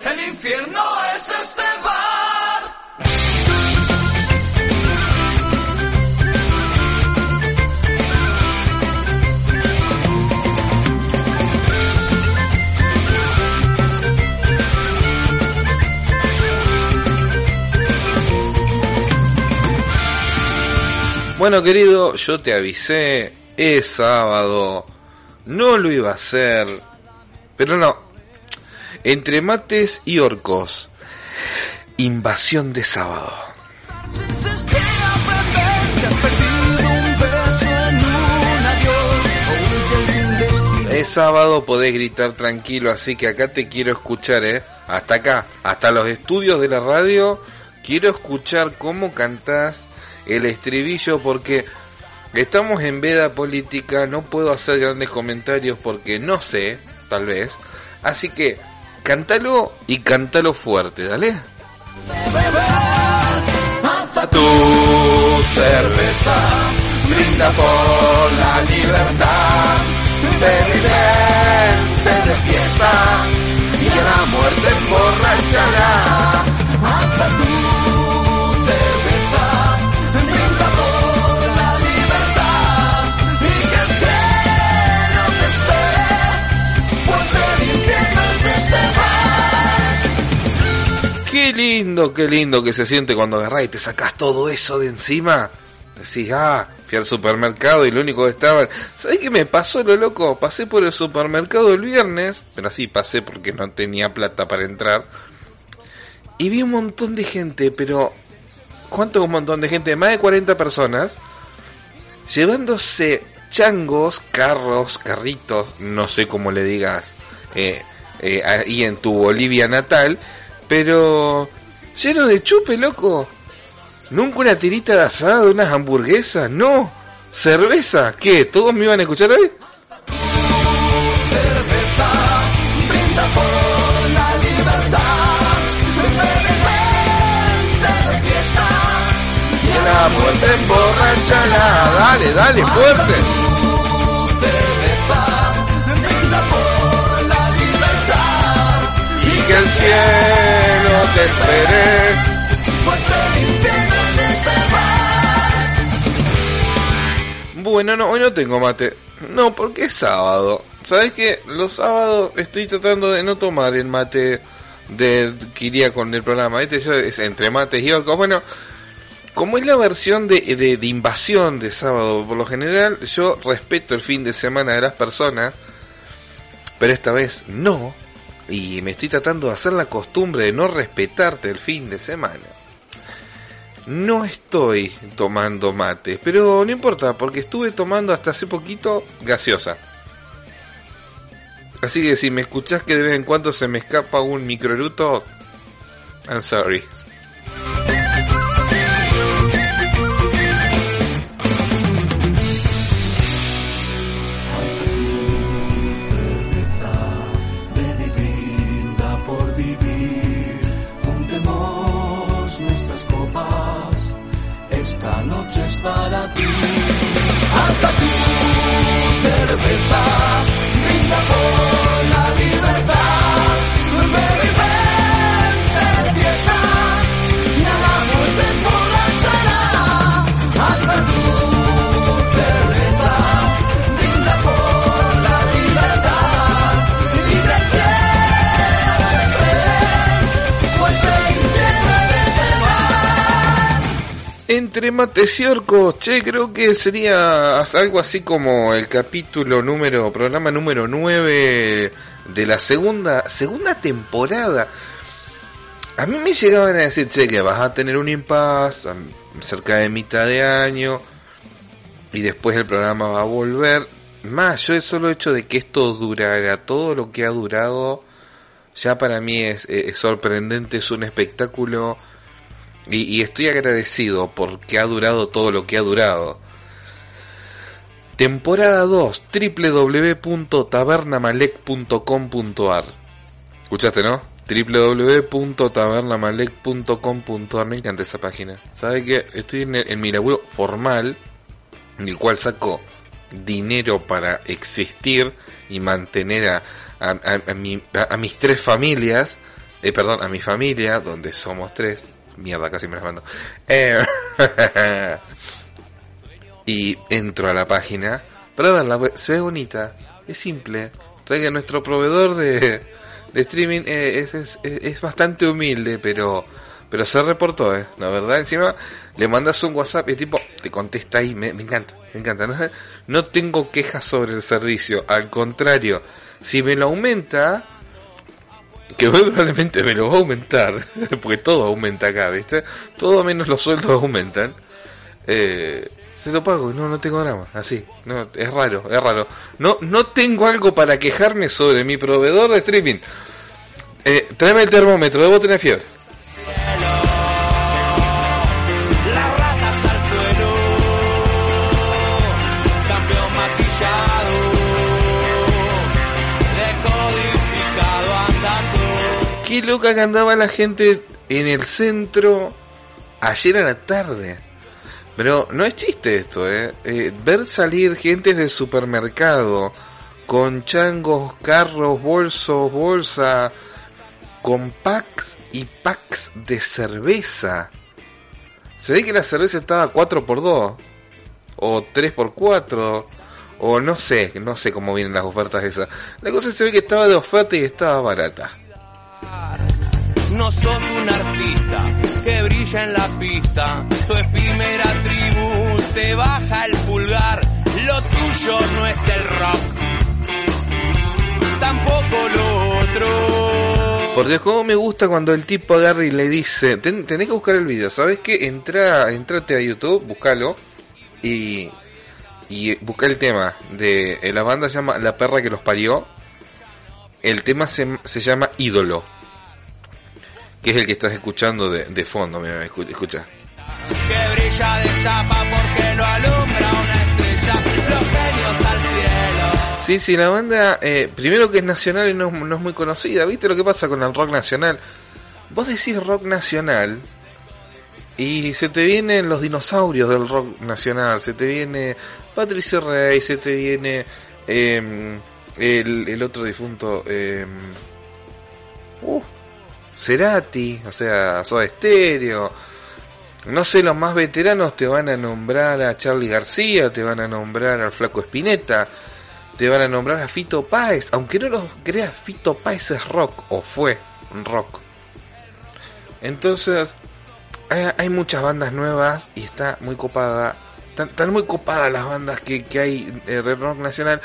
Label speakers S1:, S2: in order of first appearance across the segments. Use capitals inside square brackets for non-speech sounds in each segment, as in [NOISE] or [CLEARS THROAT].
S1: El infierno es este bar.
S2: Bueno, querido, yo te avisé, es sábado, no lo iba a hacer, pero no. Entre mates y orcos, invasión de sábado. Es sábado, podés gritar tranquilo, así que acá te quiero escuchar, ¿eh? Hasta acá, hasta los estudios de la radio, quiero escuchar cómo cantás el estribillo porque estamos en veda política, no puedo hacer grandes comentarios porque no sé, tal vez. Así que, cántalo y cántalo fuerte, dale.
S1: Hasta tu cerveza, brinda por la libertad. Baby, vente de fiesta y a la muerte emborrachará.
S2: Lindo, qué lindo que se siente cuando agarrás y te sacás todo eso de encima. Decís, ah, fui al supermercado y lo único que estaba... ¿Sabés qué me pasó lo loco? Pasé por el supermercado el viernes, pero así pasé porque no tenía plata para entrar. Y vi un montón de gente, pero... ¿Cuánto un montón de gente? Más de 40 personas. Llevándose changos, carros, carritos, no sé cómo le digas, eh, eh, ahí en tu Bolivia natal, pero lleno de chupe, loco. Nunca una tirita de asado, unas hamburguesas, no. Cerveza, ¿qué? ¿Todos me iban a escuchar hoy?
S1: La libertad, bebe, vente de fiesta y a la muerte emborrachará.
S2: Dale, dale, fuerte.
S1: Cerveza,
S2: Y que el cielo Bueno, no, hoy no tengo mate. No, porque es sábado. ¿Sabes qué? Los sábados estoy tratando de no tomar el mate de que iría con el programa. Este yo es entre mates y orcos. Bueno, como es la versión de, de invasión de sábado, por lo general yo respeto el fin de semana de las personas, pero esta vez no. Y me estoy tratando de hacer la costumbre de no respetarte el fin de semana. No estoy tomando mate, pero no importa, porque estuve tomando hasta hace poquito gaseosa. Así que si me escuchás que de vez en cuando se me escapa un microeruto, I'm sorry. Entre mates y orcos, che, creo que sería algo así como el capítulo número, programa número 9 de la segunda, segunda temporada. A mí me llegaban a decir, che, que vas a tener un impasse cerca de mitad de año. y después el programa va a volver. Más, yo el solo hecho de que esto durara todo lo que ha durado, ya para mí es, es sorprendente, es un espectáculo y, y estoy agradecido porque ha durado todo lo que ha durado. Temporada 2, www.tabernamalek.com.ar. ¿Escuchaste, no? www.tabernamalek.com.ar. Me encanta esa página. ¿Sabe que Estoy en, el- en mi laburo formal, en el cual saco dinero para existir y mantener a, a, a- a mi- a- a mis tres familias. Eh, perdón, a mi familia, donde somos tres. Mierda, casi me las mando. Eh, [LAUGHS] y entro a la página para verla. pues, Se ve bonita, es simple. Sabes que nuestro proveedor de, de streaming eh, es, es, es- bastante humilde, pero pero se reportó, eh, la verdad. Encima le mandas un WhatsApp y tipo te contesta ahí. Me, me encanta, me encanta. No, no tengo quejas sobre el servicio, al contrario, si me lo aumenta, que [LAUGHS] probablemente me lo va a aumentar, [LAUGHS] porque todo aumenta acá, ¿viste? Todo menos los sueldos [LAUGHS] aumentan. Eh, se lo pago, no, no tengo drama, así, no, es raro, es raro. No, no tengo algo para quejarme sobre mi proveedor de streaming. Eh, tráeme el termómetro, debo tener fiebre. Loca que andaba la gente en el centro ayer a la tarde. Pero no es chiste esto, ¿eh? Eh, ver salir gente del supermercado con changos, carros, bolsos, bolsa, con packs y packs de cerveza. Se ve que la cerveza estaba 4x2 o 3x4 o no sé, no sé cómo vienen las ofertas esas. La cosa se ve que estaba de oferta y estaba barata.
S1: No sos un artista que brilla en la pista. Tu efímera tribu te baja el pulgar. Lo tuyo no es el rock. Tampoco lo otro.
S2: Por Dios, cómo me gusta cuando el tipo agarra y le dice, "Ten- tenés que buscar el video, ¿sabes qué? Entra, entrate a YouTube, búscalo y, y busca el tema de eh, la banda se llama La perra que los parió. El tema se, se llama Ídolo, que es el que estás escuchando de, de fondo, mira, escu- escucha.
S1: Que brilla de chapa porque lo alumbra una estrella. Los genios al cielo.
S2: Sí, sí, la banda, eh, primero que es nacional y no, es- no es muy conocida, ¿viste lo que pasa con el rock nacional? Vos decís rock nacional y se te vienen los dinosaurios del rock nacional, se te viene Patricio Rey, se te viene em, el, el otro difunto, em, uh, Cerati, o sea, Soda Stereo. No sé, los más veteranos te van a nombrar a Charlie García, te van a nombrar al Flaco Espineta, te van a nombrar a Fito Páez, aunque no lo creas, Fito Páez es rock, o fue rock. Entonces, hay, hay muchas bandas nuevas y está muy copada. Están muy copadas las bandas que, que hay eh, de rock nacional,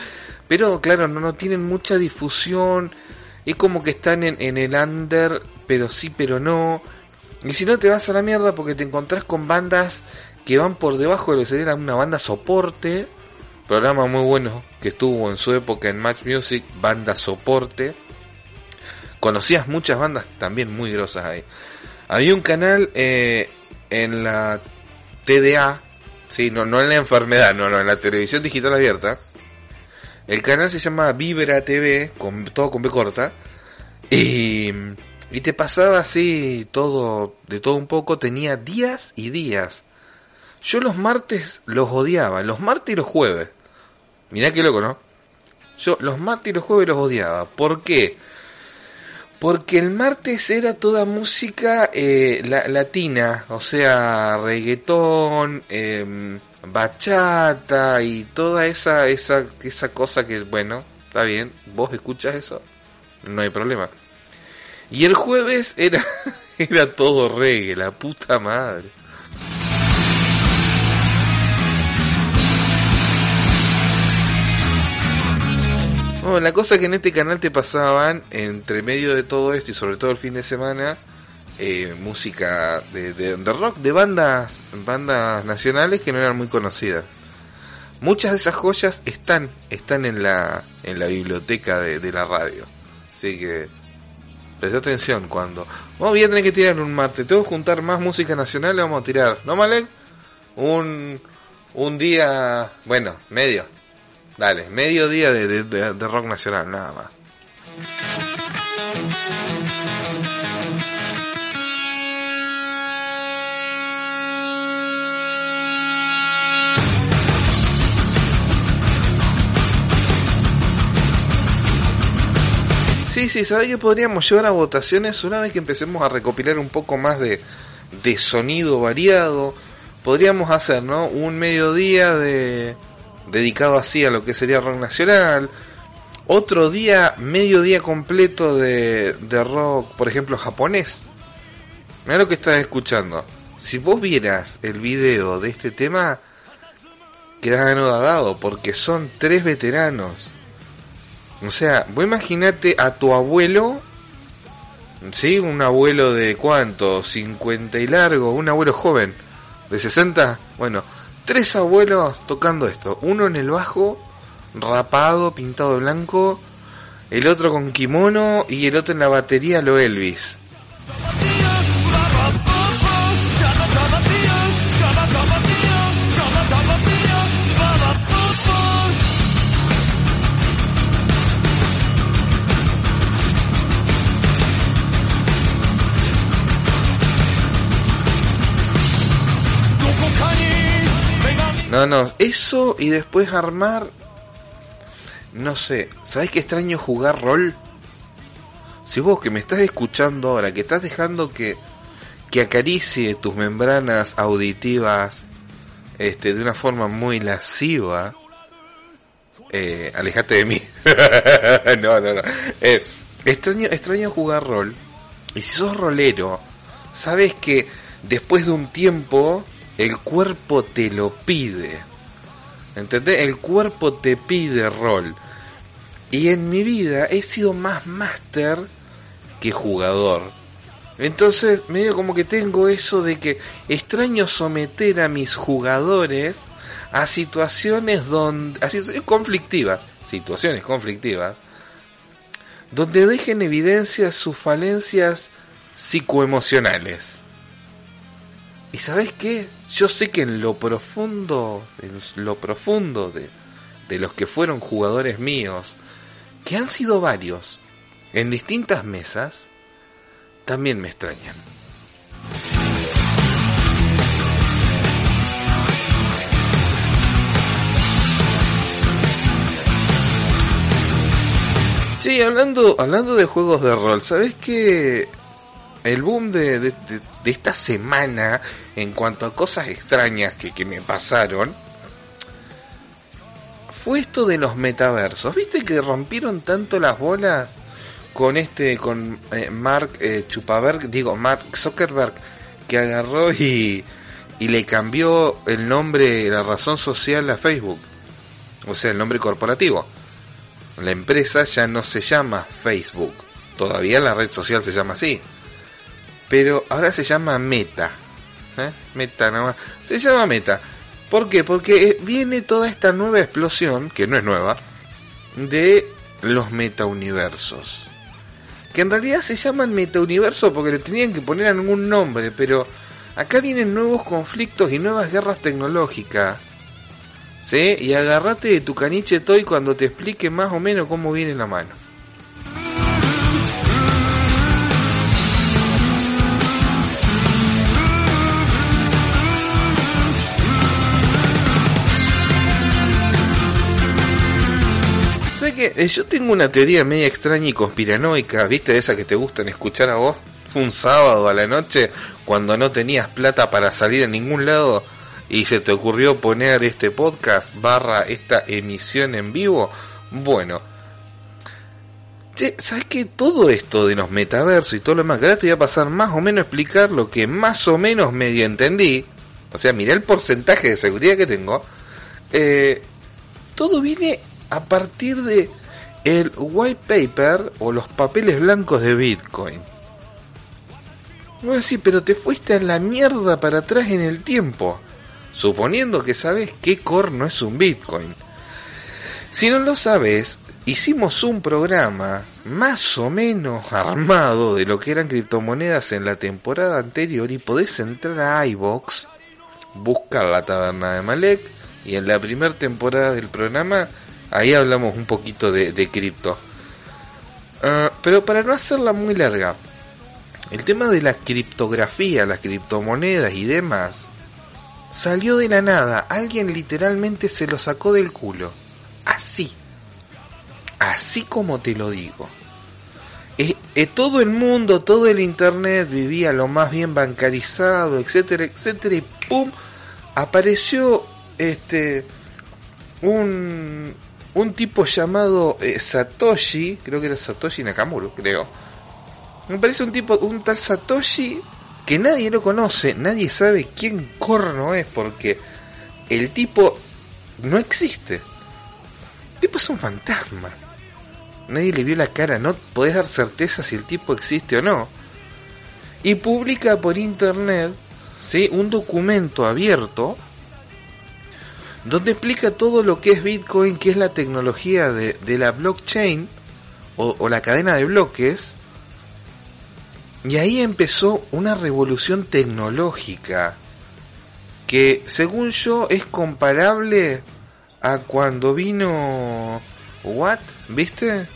S2: pero claro, no, no tienen mucha difusión. Es como que están en, en el under, pero sí, pero no. Y si no te vas a la mierda porque te encontrás con bandas que van por debajo de lo que sería una banda soporte. Programa muy bueno que estuvo en su época en Match Music, banda soporte. Conocías muchas bandas también muy grosas ahí. Había un canal eh, en la TDA, sí, no, no en la enfermedad, no, no, en la televisión digital abierta. El canal se llama Vibra TV, con, todo con B corta. Y, te pasaba así todo, de todo un poco, tenía días y días. Yo los martes los odiaba, los martes y los jueves. Mirá qué loco, ¿no? Yo los martes y los jueves los odiaba. ¿Por qué? Porque el martes era toda música eh, la- latina, o sea, reggaetón, em, bachata y toda esa, esa, esa cosa que, bueno, está bien, vos escuchas eso, no hay problema. Y el jueves era, [LAUGHS] era todo reggae, la puta madre. Bueno, la cosa que en este canal te pasaban, entre medio de todo esto y sobre todo el fin de semana, eh, música de, rock de bandas, bandas nacionales que no eran muy conocidas. muchas de esas joyas están, están en la, en la biblioteca de, la radio. Así que presta atención cuando. Vamos a tener que tirar un martes. Tengo que juntar más música nacional. Vamos a tirar, ¿no, Malek? Un, un día, bueno, medio. Dale, medio día de- de rock nacional, nada más. Sí, sí, ¿sabés que podríamos llevar a votaciones una vez que empecemos a recopilar un poco más de, de sonido variado? Podríamos hacer, ¿no? Un mediodía de dedicado así a lo que sería rock nacional. Otro día, mediodía completo de, de rock, por ejemplo, japonés. Mira lo que estás escuchando. Si vos vieras el video de este tema, quedás anodado porque son tres veteranos. O sea, vos imaginate a tu abuelo, ¿sí? Un abuelo de cuánto, 50 y largo, un abuelo joven, de 60, bueno, tres abuelos tocando esto, uno en el bajo, rapado, pintado de blanco, el otro con kimono y el otro en la batería, lo Elvis. No, no, eso y después armar. No sé, ¿sabés qué extraño jugar rol? Si vos que me estás escuchando ahora, que estás dejando que, que acaricie tus membranas auditivas este, de una forma muy lasciva, eh, alejate de mí. [LAUGHS] no, no, no. Eh, extraño, extraño jugar rol. Y si sos rolero, sabes que después de un tiempo el cuerpo te lo pide. ¿Entendés? El cuerpo te pide rol. Y en mi vida he sido más máster que jugador. Entonces, medio como que tengo eso de que extraño someter a mis jugadores a situaciones donde a situaciones conflictivas, situaciones conflictivas, donde dejen evidencia sus falencias psicoemocionales. ¿Y sabes qué? Yo sé que en lo profundo, en lo profundo de, de los que fueron jugadores míos, que han sido varios, en distintas mesas, también me extrañan. Sí, hablando, hablando de juegos de rol, ¿sabes qué? El boom de, de, de- de esta semana en cuanto a cosas extrañas que, que me pasaron fue esto de los metaversos. ¿Viste que rompieron tanto las bolas con este, con eh, Mark eh, Chupaberg, digo, Mark Zuckerberg, que agarró y, y le cambió el nombre, la razón social a Facebook? O sea, el nombre corporativo. La empresa ya no se llama Facebook. Todavía la red social se llama así. Pero ahora se llama Meta. ¿Eh? Meta nomás. Se llama Meta. ¿Por qué? Porque eh, viene toda esta nueva explosión, que no es nueva, de los metauniversos. Que en realidad se llaman metauniverso porque le tenían que poner algún nombre, pero acá vienen nuevos conflictos y nuevas guerras tecnológicas. ¿Sí? Y agárrate de tu caniche toy cuando te explique más o menos cómo viene la mano. Eh, Yo tengo una teoría media extraña y conspiranoica, ¿viste? De esa que te gustan escuchar a vos. Un sábado a la noche, cuando no tenías plata para salir a ningún lado y se te ocurrió poner este podcast barra esta emisión en vivo. Bueno, ¿sabes qué? Todo esto de los metaversos y todo lo demás, que ahora te voy a pasar más o menos a explicar lo que más o menos medio entendí. O sea, mirá el porcentaje de seguridad que tengo. Eh, todo viene a partir de el white paper o los papeles blancos de Bitcoin. Voy a decir, pero te fuiste a la mierda para atrás en el tiempo. suponiendo que sabes qué core no es un Bitcoin. Si no lo sabes, hicimos un programa más o menos armado de lo que eran criptomonedas en la temporada anterior y podés entrar a iBox, buscar la taberna de Malek y en la primera temporada del programa ahí hablamos un poquito de, cripto. Ah, pero para no hacerla muy larga, el tema de la criptografía, las criptomonedas y demás salió de la nada. Alguien literalmente se lo sacó del culo. Así así como te lo digo. Eh, todo el mundo, todo el internet vivía lo más bien bancarizado, etcétera, etcétera, y pum, apareció este un, un tipo llamado eh, Satoshi, creo que era Satoshi Nakamura, creo. Me parece un tipo, un tal Satoshi que nadie lo conoce, nadie sabe quién corno es, porque el tipo no existe. El tipo es un fantasma nadie le vio la cara, no podés dar certeza si el tipo existe o no. Y publica por internet ¿sí? un documento abierto donde explica todo lo que es Bitcoin, que es la tecnología de, la blockchain o, la cadena de bloques. Y ahí empezó una revolución tecnológica que según yo es comparable a cuando vino What, ¿viste?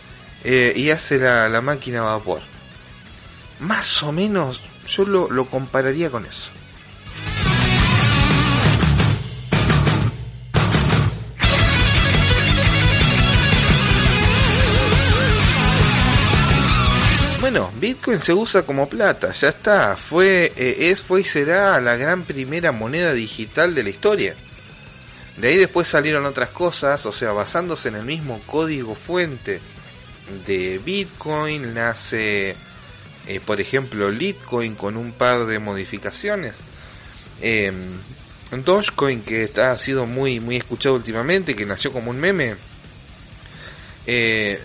S2: Eh, y hace la, máquina a vapor. Más o menos yo lo, lo compararía con eso. Bitcoin se usa como plata, ya está, fue, eh, es, fue y será la gran primera moneda digital de la historia. De ahí después salieron otras cosas, o sea, basándose en el mismo código fuente de Bitcoin, nace, eh, por ejemplo, Litecoin con un par de modificaciones. Eh, Dogecoin, que ha sido muy, muy escuchado últimamente, que nació como un meme. Eh,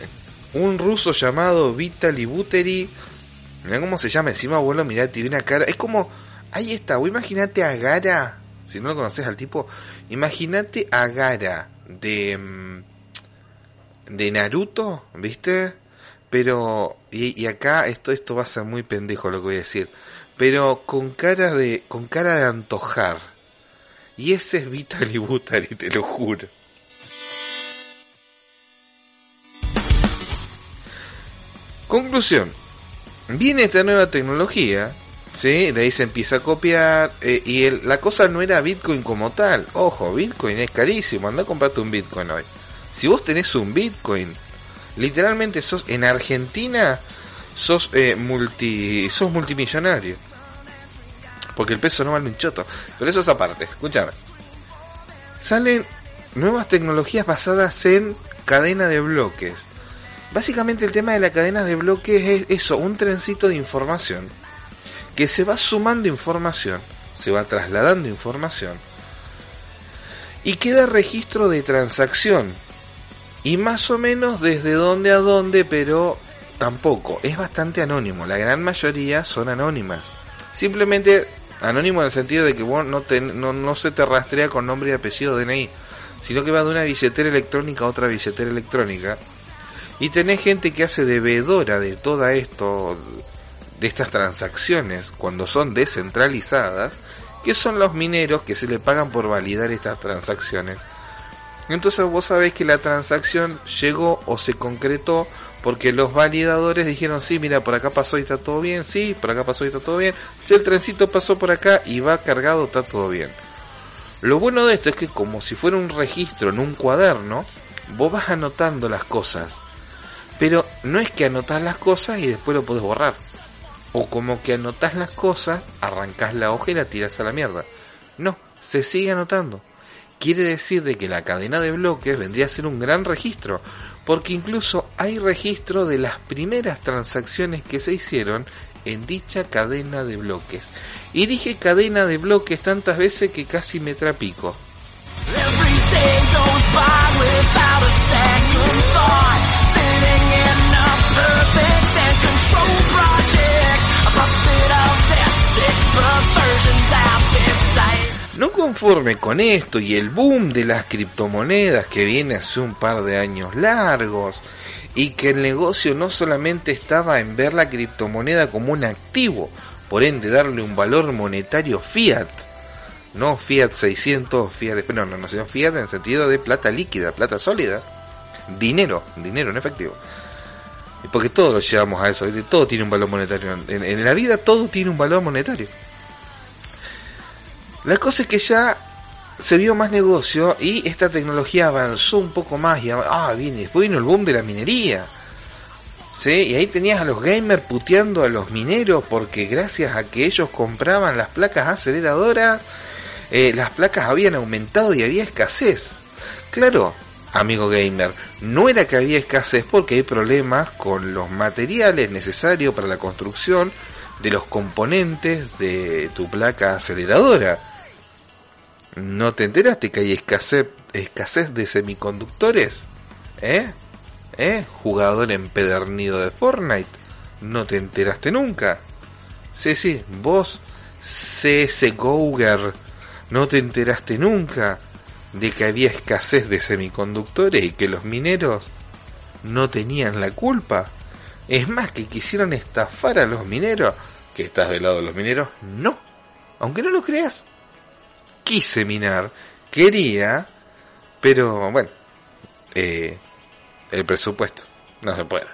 S2: un ruso llamado Vitaly Butery. Mirá cómo se llama encima, abuelo, mirá, tiene una cara. Es como, ahí está, o imagínate a Gara si no lo conoces al tipo, imagínate a Gara de mm, de Naruto, ¿viste? Pero y, acá esto esto va a ser muy pendejo lo que voy a decir, pero con cara de con cara de antojar. Y ese es Vitaly Butari, te lo juro. Conclusión. Viene esta nueva tecnología ¿sí? De ahí se empieza a copiar. Eh, y la cosa no era Bitcoin como tal. Ojo, Bitcoin es carísimo. Anda a comprarte un Bitcoin hoy. Si vos tenés un Bitcoin, literalmente sos en Argentina, sos eh, multi, sos multimillonario. Porque el peso no vale un choto. Pero eso es aparte. Escúchame. Salen nuevas tecnologías basadas en cadena de bloques. Básicamente el tema de la cadena de bloques es eso, un trencito de información que se va sumando información, se va trasladando información y queda registro de transacción. Y más o menos desde dónde a dónde, pero tampoco. Es bastante anónimo. La gran mayoría son anónimas. Simplemente anónimo en el sentido de que vos no, no, no se te rastrea con nombre y apellido DNI, sino que va de una billetera electrónica a otra billetera electrónica. Y tenés gente que hace de de todo esto, de estas transacciones cuando son descentralizadas, que son los mineros que se le pagan por validar estas transacciones. Entonces vos sabés que la transacción llegó o se concretó porque los validadores dijeron, sí, mira, por acá pasó y está todo bien, sí, por acá pasó y está todo bien, si el trencito pasó por acá y va cargado, está todo bien. Lo bueno de esto es que como si fuera un registro en un cuaderno, vos vas anotando las cosas. Pero no es que anotas las cosas y después lo podés borrar. O como que anotas las cosas, arrancas la hoja y la tiras a la mierda. No, se sigue anotando. Quiere decir de que la cadena de bloques vendría a ser un gran registro, porque incluso hay registro de las primeras transacciones que se hicieron en dicha cadena de bloques. Y dije cadena de bloques tantas veces que casi me trapico. Conforme con esto y el boom de las criptomonedas que viene hace un par de años largos y que el negocio no solamente estaba en ver la criptomoneda como un activo, por ende darle un valor monetario fiat, no fiat 600, fiat, no, no, no, fiat en el sentido de plata líquida, plata sólida, dinero, dinero en efectivo. Porque todos lo llevamos a eso, todo tiene un valor monetario. En, la vida todo tiene un valor monetario. La cosa es que ya se vio más negocio y esta tecnología avanzó un poco más y ah, viene, después vino el boom de la minería. ¿Sí? Y ahí tenías a los gamers puteando a los mineros porque gracias a que ellos compraban las placas aceleradoras, eh, las placas habían aumentado y había escasez. Claro, amigo gamer, no era que había escasez porque hay problemas con los materiales necesarios para la construcción de los componentes de tu placa aceleradora. ¿No te enteraste que hay escasez, de semiconductores? ¿Eh? ¿Eh? Jugador empedernido de Fortnite. ¿No te enteraste nunca? Sí, sí, vos, CS Gouger, ¿no te enteraste nunca de que había escasez de semiconductores y que los mineros no tenían la culpa? Es más, que quisieron estafar a los mineros. ¿Que estás del lado de los mineros? No. Aunque no lo creas quise minar, quería, pero bueno, eh, el presupuesto no se puede.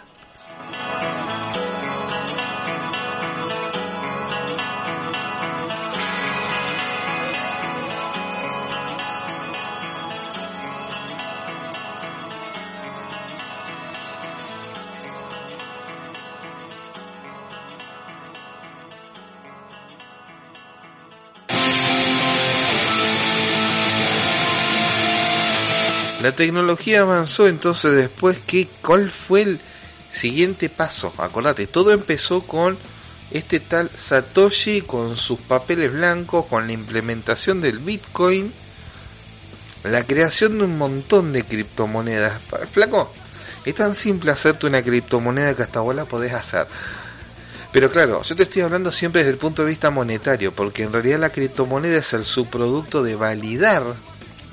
S2: La tecnología avanzó entonces después que cuál fue el siguiente paso. Acordate, todo empezó con este tal Satoshi con sus papeles blancos, con la implementación del Bitcoin, la creación de un montón de criptomonedas. Flaco, es tan simple hacerte una criptomoneda que hasta vos la podés hacer. Pero claro, yo te estoy hablando siempre desde el punto de vista monetario, porque en realidad la criptomoneda es el subproducto de validar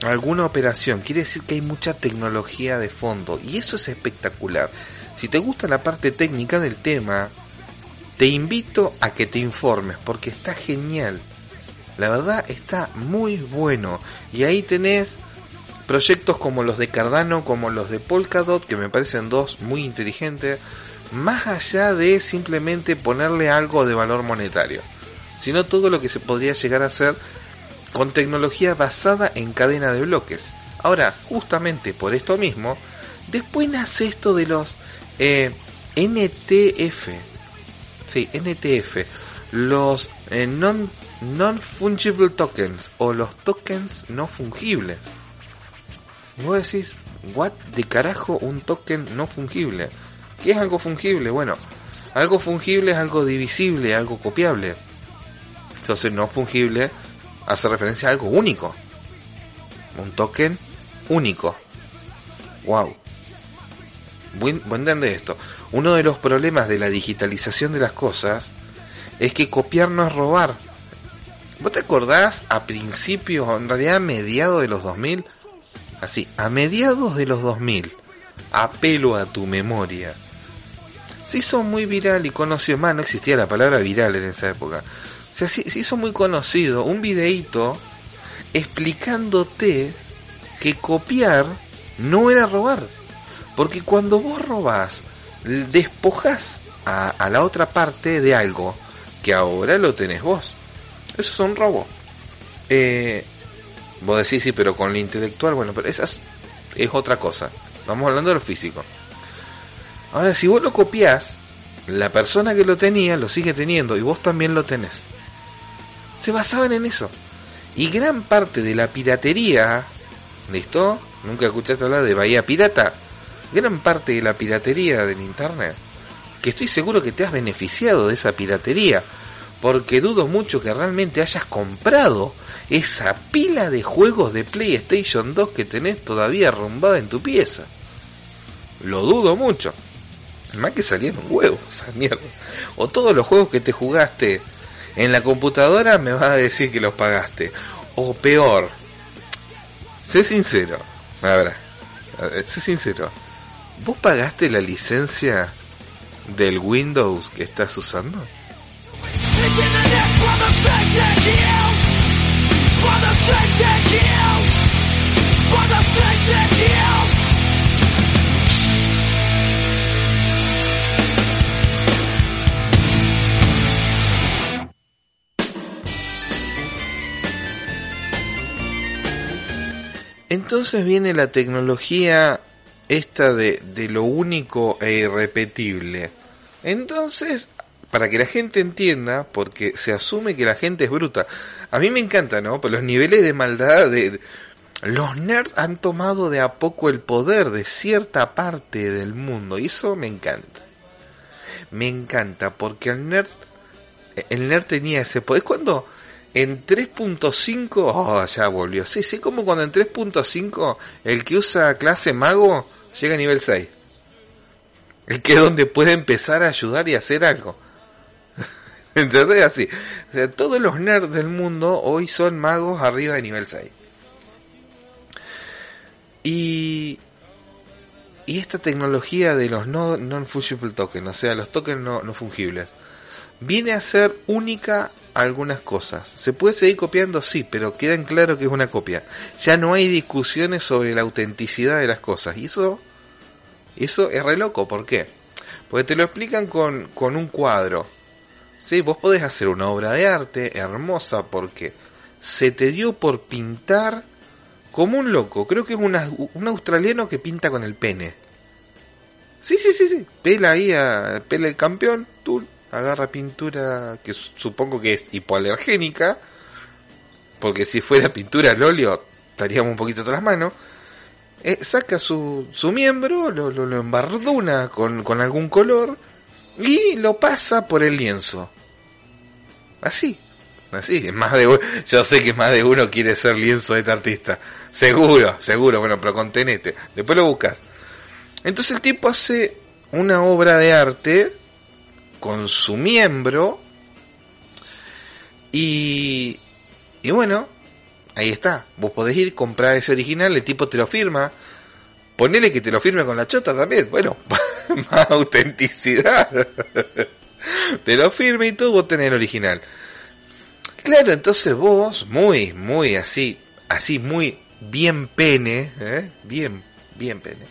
S2: alguna operación. Quiere decir que hay mucha tecnología de fondo y eso es espectacular. Si te gusta la parte técnica del tema, te invito a que te informes porque está genial. La verdad está muy bueno. Y ahí tenés proyectos como los de Cardano, como los de Polkadot, que me parecen dos muy inteligentes, más allá de simplemente ponerle algo de valor monetario, sino todo lo que se podría llegar a hacer con tecnología basada en cadena de bloques. Ahora, justamente por esto mismo, después nace esto de los eh, NTF. Sí, NTF. Los eh, non, fungible tokens o los tokens no fungibles. Vos decís, ¿what de carajo un token no fungible? ¿Qué es algo fungible? Bueno, algo fungible es algo divisible, algo copiable. Entonces no fungible hace referencia a algo único. Un token único. Wow. Buen, buen de esto. Uno de los problemas de la digitalización de las cosas es que copiar no es robar. ¿Vos te acordás a principios, en realidad a mediados de los 2000? Así, a mediados de los 2000. Apelo a tu memoria. Se hizo muy viral y conocido. Más, no existía la palabra viral en esa época se, se hizo muy conocido un videíto explicándote que copiar no era robar. Porque cuando vos robás, despojas a, la otra parte de algo que ahora lo tenés vos. Eso es un robo. Eh, vos decís, sí, pero con lo intelectual, bueno, pero esa es, es otra cosa. Vamos hablando de lo físico. Ahora, si vos lo copias, la persona que lo tenía lo sigue teniendo y vos también lo tenés se basaban en eso. Y gran parte de la piratería, ¿listo? Nunca escuchaste hablar de Bahía Pirata. Gran parte de la piratería del Internet, que estoy seguro que te has beneficiado de esa piratería, porque dudo mucho que realmente hayas comprado esa pila de juegos de PlayStation 2 que tenés todavía arrumbada en tu pieza. Lo dudo mucho. Más que salieron huevos, esa mierda. O todos los juegos que te jugaste en la computadora me vas a decir que los pagaste. O peor, sé sincero, ahora, sé sincero, ¿vos pagaste la licencia del Windows que estás usando? Entonces viene la tecnología esta de, de lo único e irrepetible. Entonces, para que la gente entienda, porque se asume que la gente es bruta. A mí me encanta, ¿no? Por los niveles de maldad de... Los nerds han tomado de a poco el poder de cierta parte del mundo y eso me encanta. Me encanta porque el nerd el nerd tenía ese poder. Es cuando en 3.5, oh, ya volvió. Sí, sí, como cuando en 3.5 el que usa clase mago llega a nivel 6. El que es donde puede empezar a ayudar y hacer algo. [LAUGHS] ¿Entendés? Así. Todos los nerds del mundo hoy son magos arriba de nivel 6. Y, y esta tecnología de los no, non-fungible tokens, o sea, los tokens no, no fungibles, viene a ser única algunas cosas. Se puede seguir copiando, sí, pero queda en claro que es una copia. Ya no hay discusiones sobre la autenticidad de las cosas. Y eso, eso es re loco. ¿Por qué? Porque te lo explican con, con un cuadro. Sí, vos podés hacer una obra de arte hermosa porque se te dio por pintar como un loco. Creo que es un australiano que pinta con el pene. Sí, sí, sí, sí. Pela ahí a, pela el campeón, tú agarra pintura que supongo que es hipoalergénica, porque si fuera pintura al óleo estaríamos un poquito tras las manos. Eh, saca su, su miembro, lo, lo, lo embarduna con, con algún color y lo pasa por el lienzo. Así, así, más de yo sé que más de uno quiere ser lienzo de este artista. Seguro, seguro, bueno, pero contenete. Después lo buscas. Entonces el tipo hace una obra de arte con su miembro y, y bueno, ahí está. Vos podés ir, comprar ese original, el tipo te lo firma. Ponele que te lo firme con la chota también. Bueno, [LAUGHS] más autenticidad. te lo firme y todo, vos tenés el original. Claro, entonces vos, muy, muy así, así, muy bien pene, ¿eh? bien, bien pene.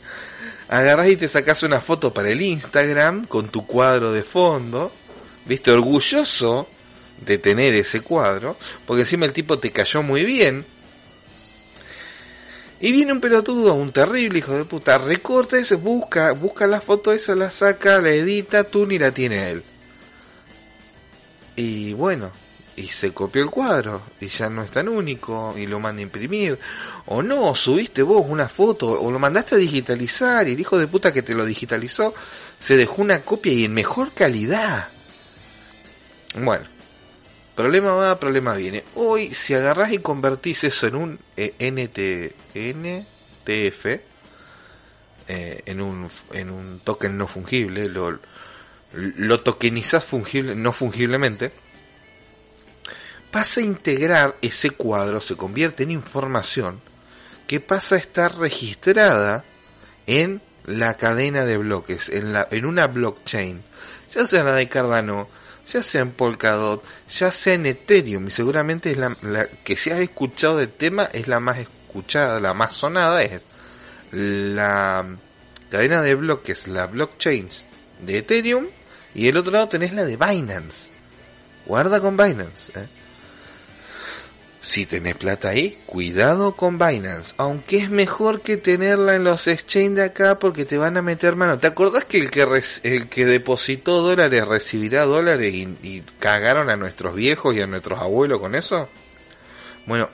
S2: Agarrás y te sacas una foto para el Instagram con tu cuadro de fondo, viste, orgulloso de tener ese cuadro, porque encima el tipo te cayó muy bien. Y viene un pelotudo, un terrible hijo de puta, recorta busca, busca la foto esa, la saca, la edita, tú ni la tiene él. Y bueno, y se copió el cuadro y ya no es tan único y lo manda a imprimir o no, subiste vos una foto o lo mandaste a digitalizar y el hijo de puta que te lo digitalizó se dejó una copia y en mejor calidad. Bueno, problema va, problema viene. Hoy si agarrás y convertís eso en un eh, NT, NTF, eh, en, un, en un token no fungible, lo, lo tokenizás fungible, no fungiblemente, pasa a integrar ese cuadro, se convierte en información que pasa a estar registrada en la cadena de bloques, en, la, en una blockchain, ya sea la de Cardano, ya sea en Polkadot, ya sea en Ethereum, y seguramente es la, que si has escuchado del tema es la más escuchada, la más sonada, es la cadena de bloques, la blockchain de Ethereum, y el otro lado tenés la de Binance. Guarda con Binance. ¿eh? Si tenés plata ahí, cuidado con Binance. Aunque es mejor que tenerla en los exchange de acá porque te van a meter mano. ¿Te acordás que el que, el que depositó dólares recibirá dólares y, cagaron a nuestros viejos y a nuestros abuelos con eso? Bueno,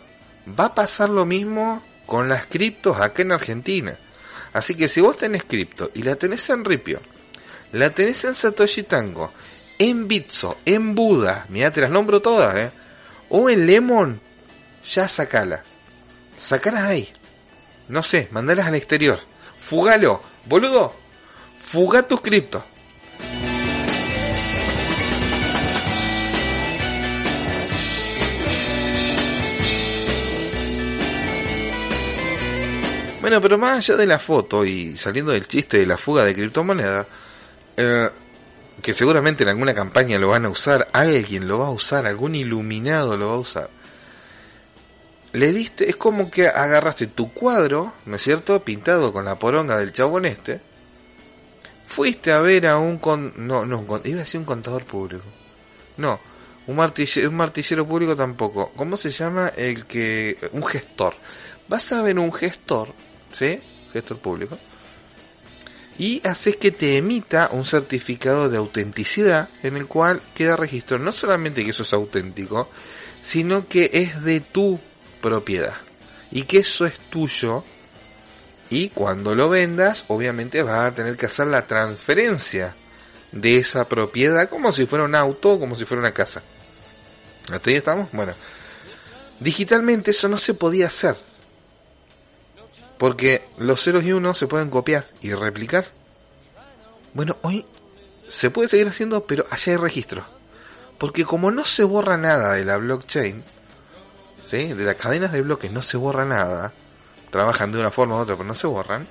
S2: va a pasar lo mismo con las criptos acá en Argentina. Así que si vos tenés cripto y la tenés en Ripio, la tenés en Satoshi Tango, en Bitso, en Buda, mira te las nombro todas, eh, o en Lemon, ya sacalas. Sacalas ahí. No sé, mandalas al exterior. Fugalo, boludo. Fuga tus criptos. Bueno, pero más allá de la foto y saliendo del chiste de la fuga de criptomonedas, eh, que seguramente en alguna campaña lo van a usar, alguien lo va a usar, algún iluminado lo va a usar. Le diste, es como que agarraste tu cuadro, ¿no es cierto? Pintado con la poronga del chabón este. Fuiste a ver a un con, no, no, iba a decir un contador público. No, un martillero, un martillero público tampoco. ¿Cómo se llama el que, un gestor? Vas a ver un gestor, ¿sí? Gestor público y haces que te emita un certificado de autenticidad en el cual queda registro no solamente que eso es auténtico, sino que es de tu propiedad y que eso es tuyo y cuando lo vendas obviamente vas a tener que hacer la transferencia de esa propiedad como si fuera un auto como si fuera una casa. ¿Hasta ahí estamos? Bueno, digitalmente eso no se podía hacer porque los ceros y unos se pueden copiar y replicar. Bueno, hoy se puede seguir haciendo, pero allá hay registro. Porque como no se borra nada de la blockchain, de las cadenas de bloques no se borra nada, trabajan de una forma u otra, pero no se borran,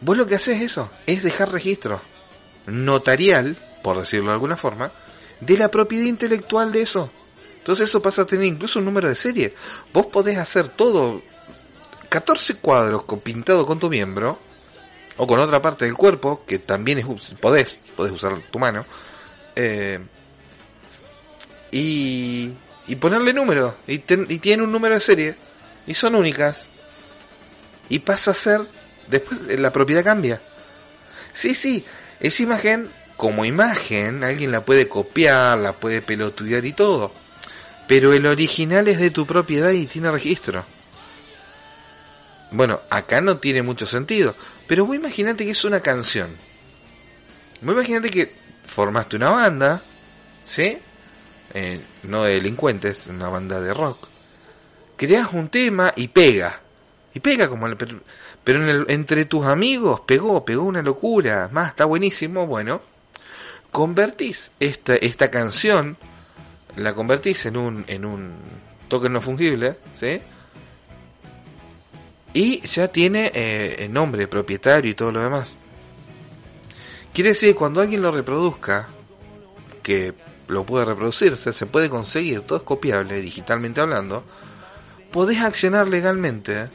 S2: vos lo que haces es eso, es dejar registro notarial, por decirlo de alguna forma, de la propiedad intelectual de eso. Entonces eso pasa a tener incluso un número de serie. Vos podés hacer todo 14 cuadros con, pintado con tu miembro, o con otra parte del cuerpo, que también es, podés, podés usar tu mano, eh, y, y ponerle número, y, y tiene un número de serie, y son únicas, y pasa a ser, después la propiedad cambia. Sí, sí, esa imagen, como imagen, alguien la puede copiar, la puede pelotudear y todo, pero el original es de tu propiedad y tiene registro. Bueno, acá no tiene mucho sentido, pero vos imaginate que es una canción. Vos imaginate que formaste una banda, ¿sí? Eh, no de delincuentes, una banda de rock. Creas un tema y pega. Y pega como... El, pero, entre tus amigos pegó, pegó una locura. Más, está buenísimo. Bueno, convertís esta, esta canción, la convertís en un, en un token no fungible, ¿sí? y ya tiene eh, nombre propietario y todo lo demás. Quiere decir que cuando alguien lo reproduzca, que lo puede reproducir, o sea, se puede conseguir, todo es copiable digitalmente hablando, podés accionar legalmente,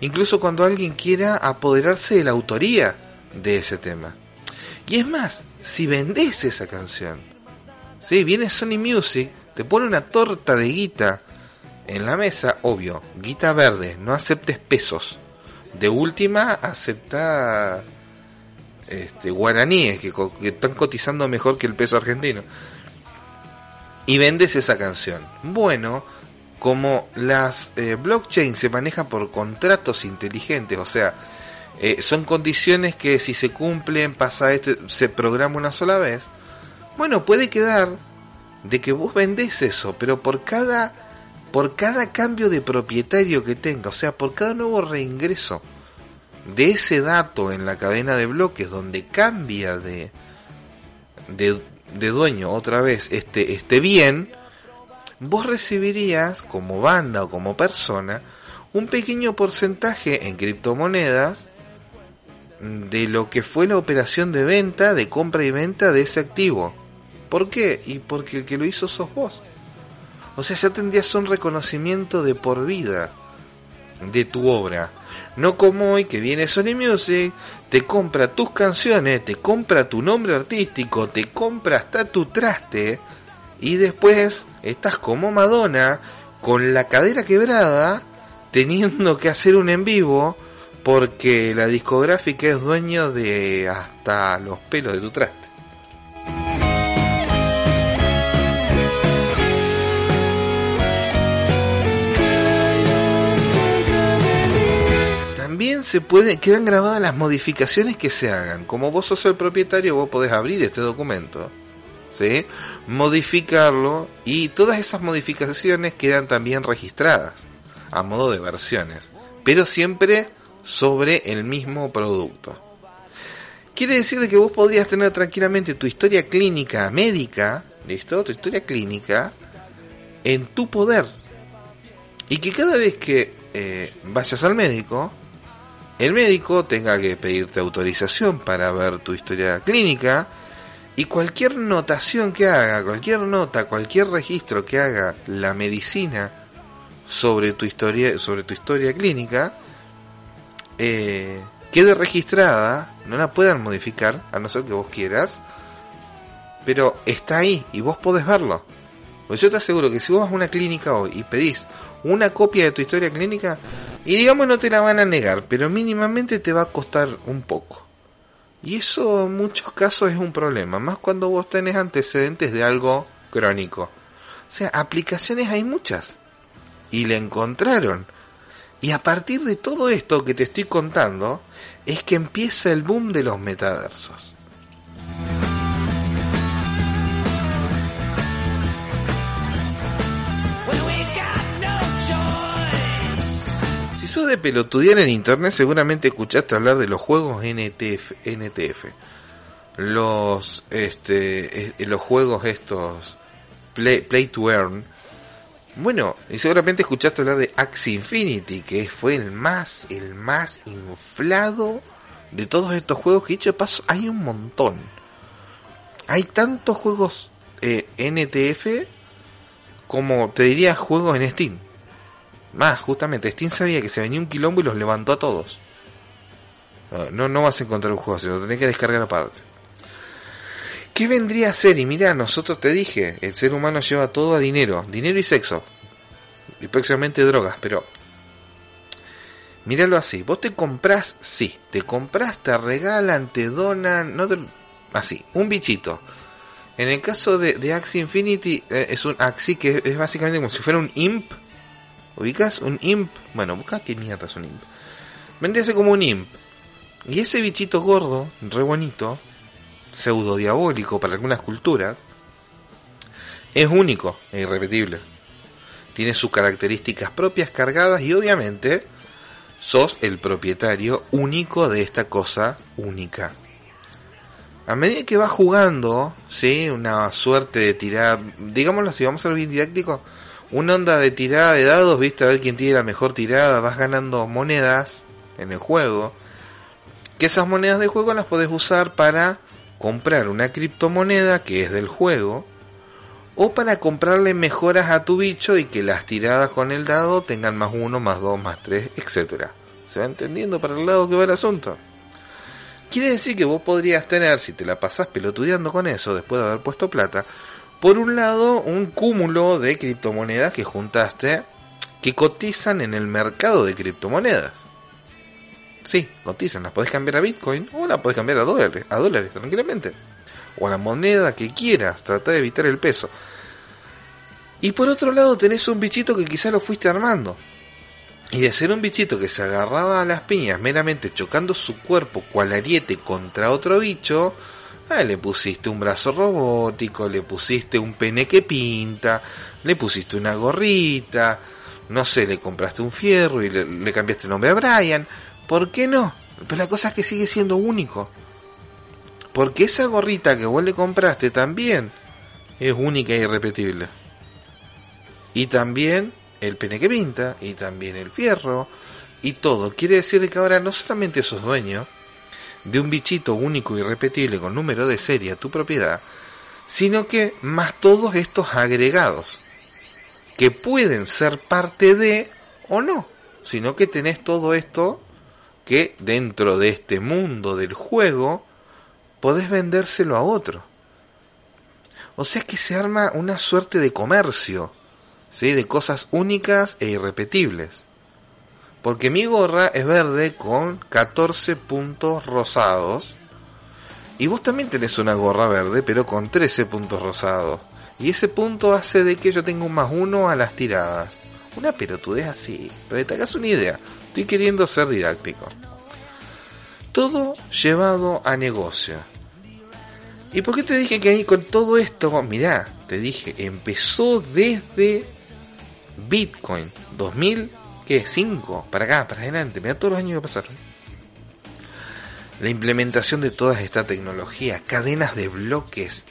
S2: incluso cuando alguien quiera apoderarse de la autoría de ese tema. Y es más, si vendés esa canción, si viene Sony Music, te pone una torta de guita en la mesa, obvio, guita verde, no aceptes pesos. De última, acepta este, guaraníes que, están cotizando mejor que el peso argentino. Y vendes esa canción. Bueno, como las eh, blockchains se manejan por contratos inteligentes, o sea, eh, son condiciones que si se cumplen, pasa esto, se programa una sola vez. Bueno, puede quedar de que vos vendés eso, pero por cada por cada cambio de propietario que tenga, o sea, por cada nuevo reingreso de ese dato en la cadena de bloques donde cambia de, de, dueño otra vez este, este bien, vos recibirías como banda o como persona un pequeño porcentaje en criptomonedas de lo que fue la operación de venta, de compra y venta de ese activo. ¿Por qué? Y porque el que lo hizo sos vos. O sea, ya tendrías un reconocimiento de por vida de tu obra. No como hoy que viene Sony Music, te compra tus canciones, te compra tu nombre artístico, te compra hasta tu traste y después estás como Madonna con la cadera quebrada teniendo que hacer un en vivo porque la discográfica es dueño de hasta los pelos de tu traste. Se pueden, quedan grabadas las modificaciones que se hagan. Como vos sos el propietario, vos podés abrir este documento, ¿sí? modificarlo y todas esas modificaciones quedan también registradas a modo de versiones, pero siempre sobre el mismo producto. Quiere decir que vos podrías tener tranquilamente tu historia clínica médica, ¿listo? Tu historia clínica en tu poder. Y que cada vez que eh, vayas al médico, el médico tenga que pedirte autorización para ver tu historia clínica y cualquier notación que haga, cualquier nota, cualquier registro que haga la medicina sobre tu historia, sobre tu historia clínica, eh, quede registrada, no la puedan modificar, a no ser que vos quieras, pero está ahí y vos podés verlo. Pues yo te aseguro que si vos vas a una clínica hoy y pedís una copia de tu historia clínica, y digamos no te la van a negar, pero mínimamente te va a costar un poco. Y eso en muchos casos es un problema, más cuando vos tenés antecedentes de algo crónico. O sea, aplicaciones hay muchas. Y le encontraron. Y a partir de todo esto que te estoy contando, es que empieza el boom de los metaversos. Si sos de pelotudear en internet, seguramente escuchaste hablar de los juegos NTF. NTF. Los, este, eh, los juegos estos, play, to earn. Bueno, y seguramente escuchaste hablar de Axie Infinity, que fue el más, el más inflado de todos estos juegos que dicho de paso hay un montón. Hay tantos juegos eh, NTF como te diría juegos en Steam. Más, justamente, Steam sabía que se venía un quilombo y los levantó a todos. No, no vas a encontrar un juego así, lo tenés que descargar aparte. ¿Qué vendría a ser? Y mira, nosotros te dije, el ser humano lleva todo a dinero, dinero y sexo. Y próximamente drogas, pero... Míralo así, vos te compras, sí, te compras, te regalan, te donan, no te... Así, un bichito. En el caso de, de Axie Infinity, eh, es un Axie que es básicamente como si fuera un imp. ¿Ubicas? Un imp. Bueno, busca qué mierda es un imp. Vendría a ser como un imp. Y ese bichito gordo, re bonito, pseudo diabólico para algunas culturas, es único e irrepetible. Tiene sus características propias cargadas y obviamente sos el propietario único de esta cosa única. A medida que vas jugando, ¿sí? Una suerte de tirada, digámoslo así, vamos a ser bien didáctico, una onda de tirada de dados, viste, a ver quién tiene la mejor tirada, vas ganando monedas en el juego, que esas monedas de juego las podés usar para comprar una criptomoneda que es del juego, o para comprarle mejoras a tu bicho y que las tiradas con el dado tengan más uno, más dos, más tres, etcétera. ¿Se va entendiendo para el lado que va el asunto? Quiere decir que vos podrías tener, si te la pasás pelotudeando con eso después de haber puesto plata, por un lado un cúmulo de criptomonedas que juntaste que cotizan en el mercado de criptomonedas. Sí, cotizan, las podés cambiar a Bitcoin o las podés cambiar a dólares, a dólares tranquilamente. O a la moneda que quieras, trata de evitar el peso. Y por otro lado tenés un bichito que quizás lo fuiste armando. Y de ser un bichito que se agarraba a las piñas meramente chocando su cuerpo cual ariete contra otro bicho, ah, le pusiste un brazo robótico, le pusiste un pene que pinta, le pusiste una gorrita, no sé, le compraste un fierro y le, cambiaste el nombre a Brian. ¿Por qué no? Pero la cosa es que sigue siendo único. Porque esa gorrita que vos le compraste también es única e irrepetible. Y también el pene que pinta, y también el fierro, y todo. Quiere decir que ahora no solamente sos dueño de un bichito único e irrepetible con número de serie a tu propiedad, sino que más todos estos agregados, que pueden ser parte de o no, sino que tenés todo esto que dentro de este mundo del juego podés vendérselo a otro. O sea que se arma una suerte de comercio, ¿sí? de cosas únicas e irrepetibles. Porque mi gorra es verde con 14 puntos rosados. Y vos también tenés una gorra verde, pero con 13 puntos rosados. Y ese punto hace de que yo tenga un más uno a las tiradas. Una pelotudez así. Pero te hagas una idea. Estoy queriendo ser didáctico. Todo llevado a negocio. ¿Y por qué te dije que ahí con todo esto? Mirá, te dije, empezó desde Bitcoin 2005 para acá, para adelante. Mira todos los años que pasaron. La implementación de toda esta tecnología, cadenas de bloques,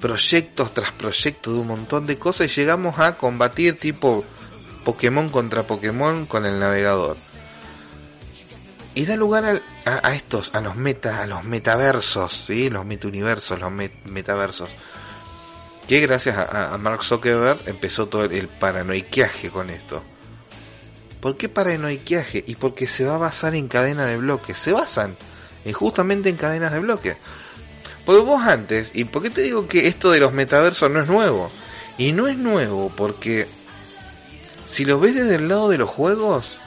S2: proyectos tras proyectos de un montón de cosas y llegamos a combatir tipo Pokémon contra Pokémon con el navegador. y da lugar a, estos, a los meta, a los metaversos, ¿sí? los metauniversos, los metaversos. Que gracias a, Mark Zuckerberg empezó todo el, paranoiquiaje con esto. ¿Por qué paranoiquiaje? Y porque se va a basar en cadena de bloques. Se basan en justamente en cadenas de bloques. Porque vos antes, ¿y por qué te digo que esto de los metaversos no es nuevo? Y no es nuevo porque si lo ves desde el lado de los juegos,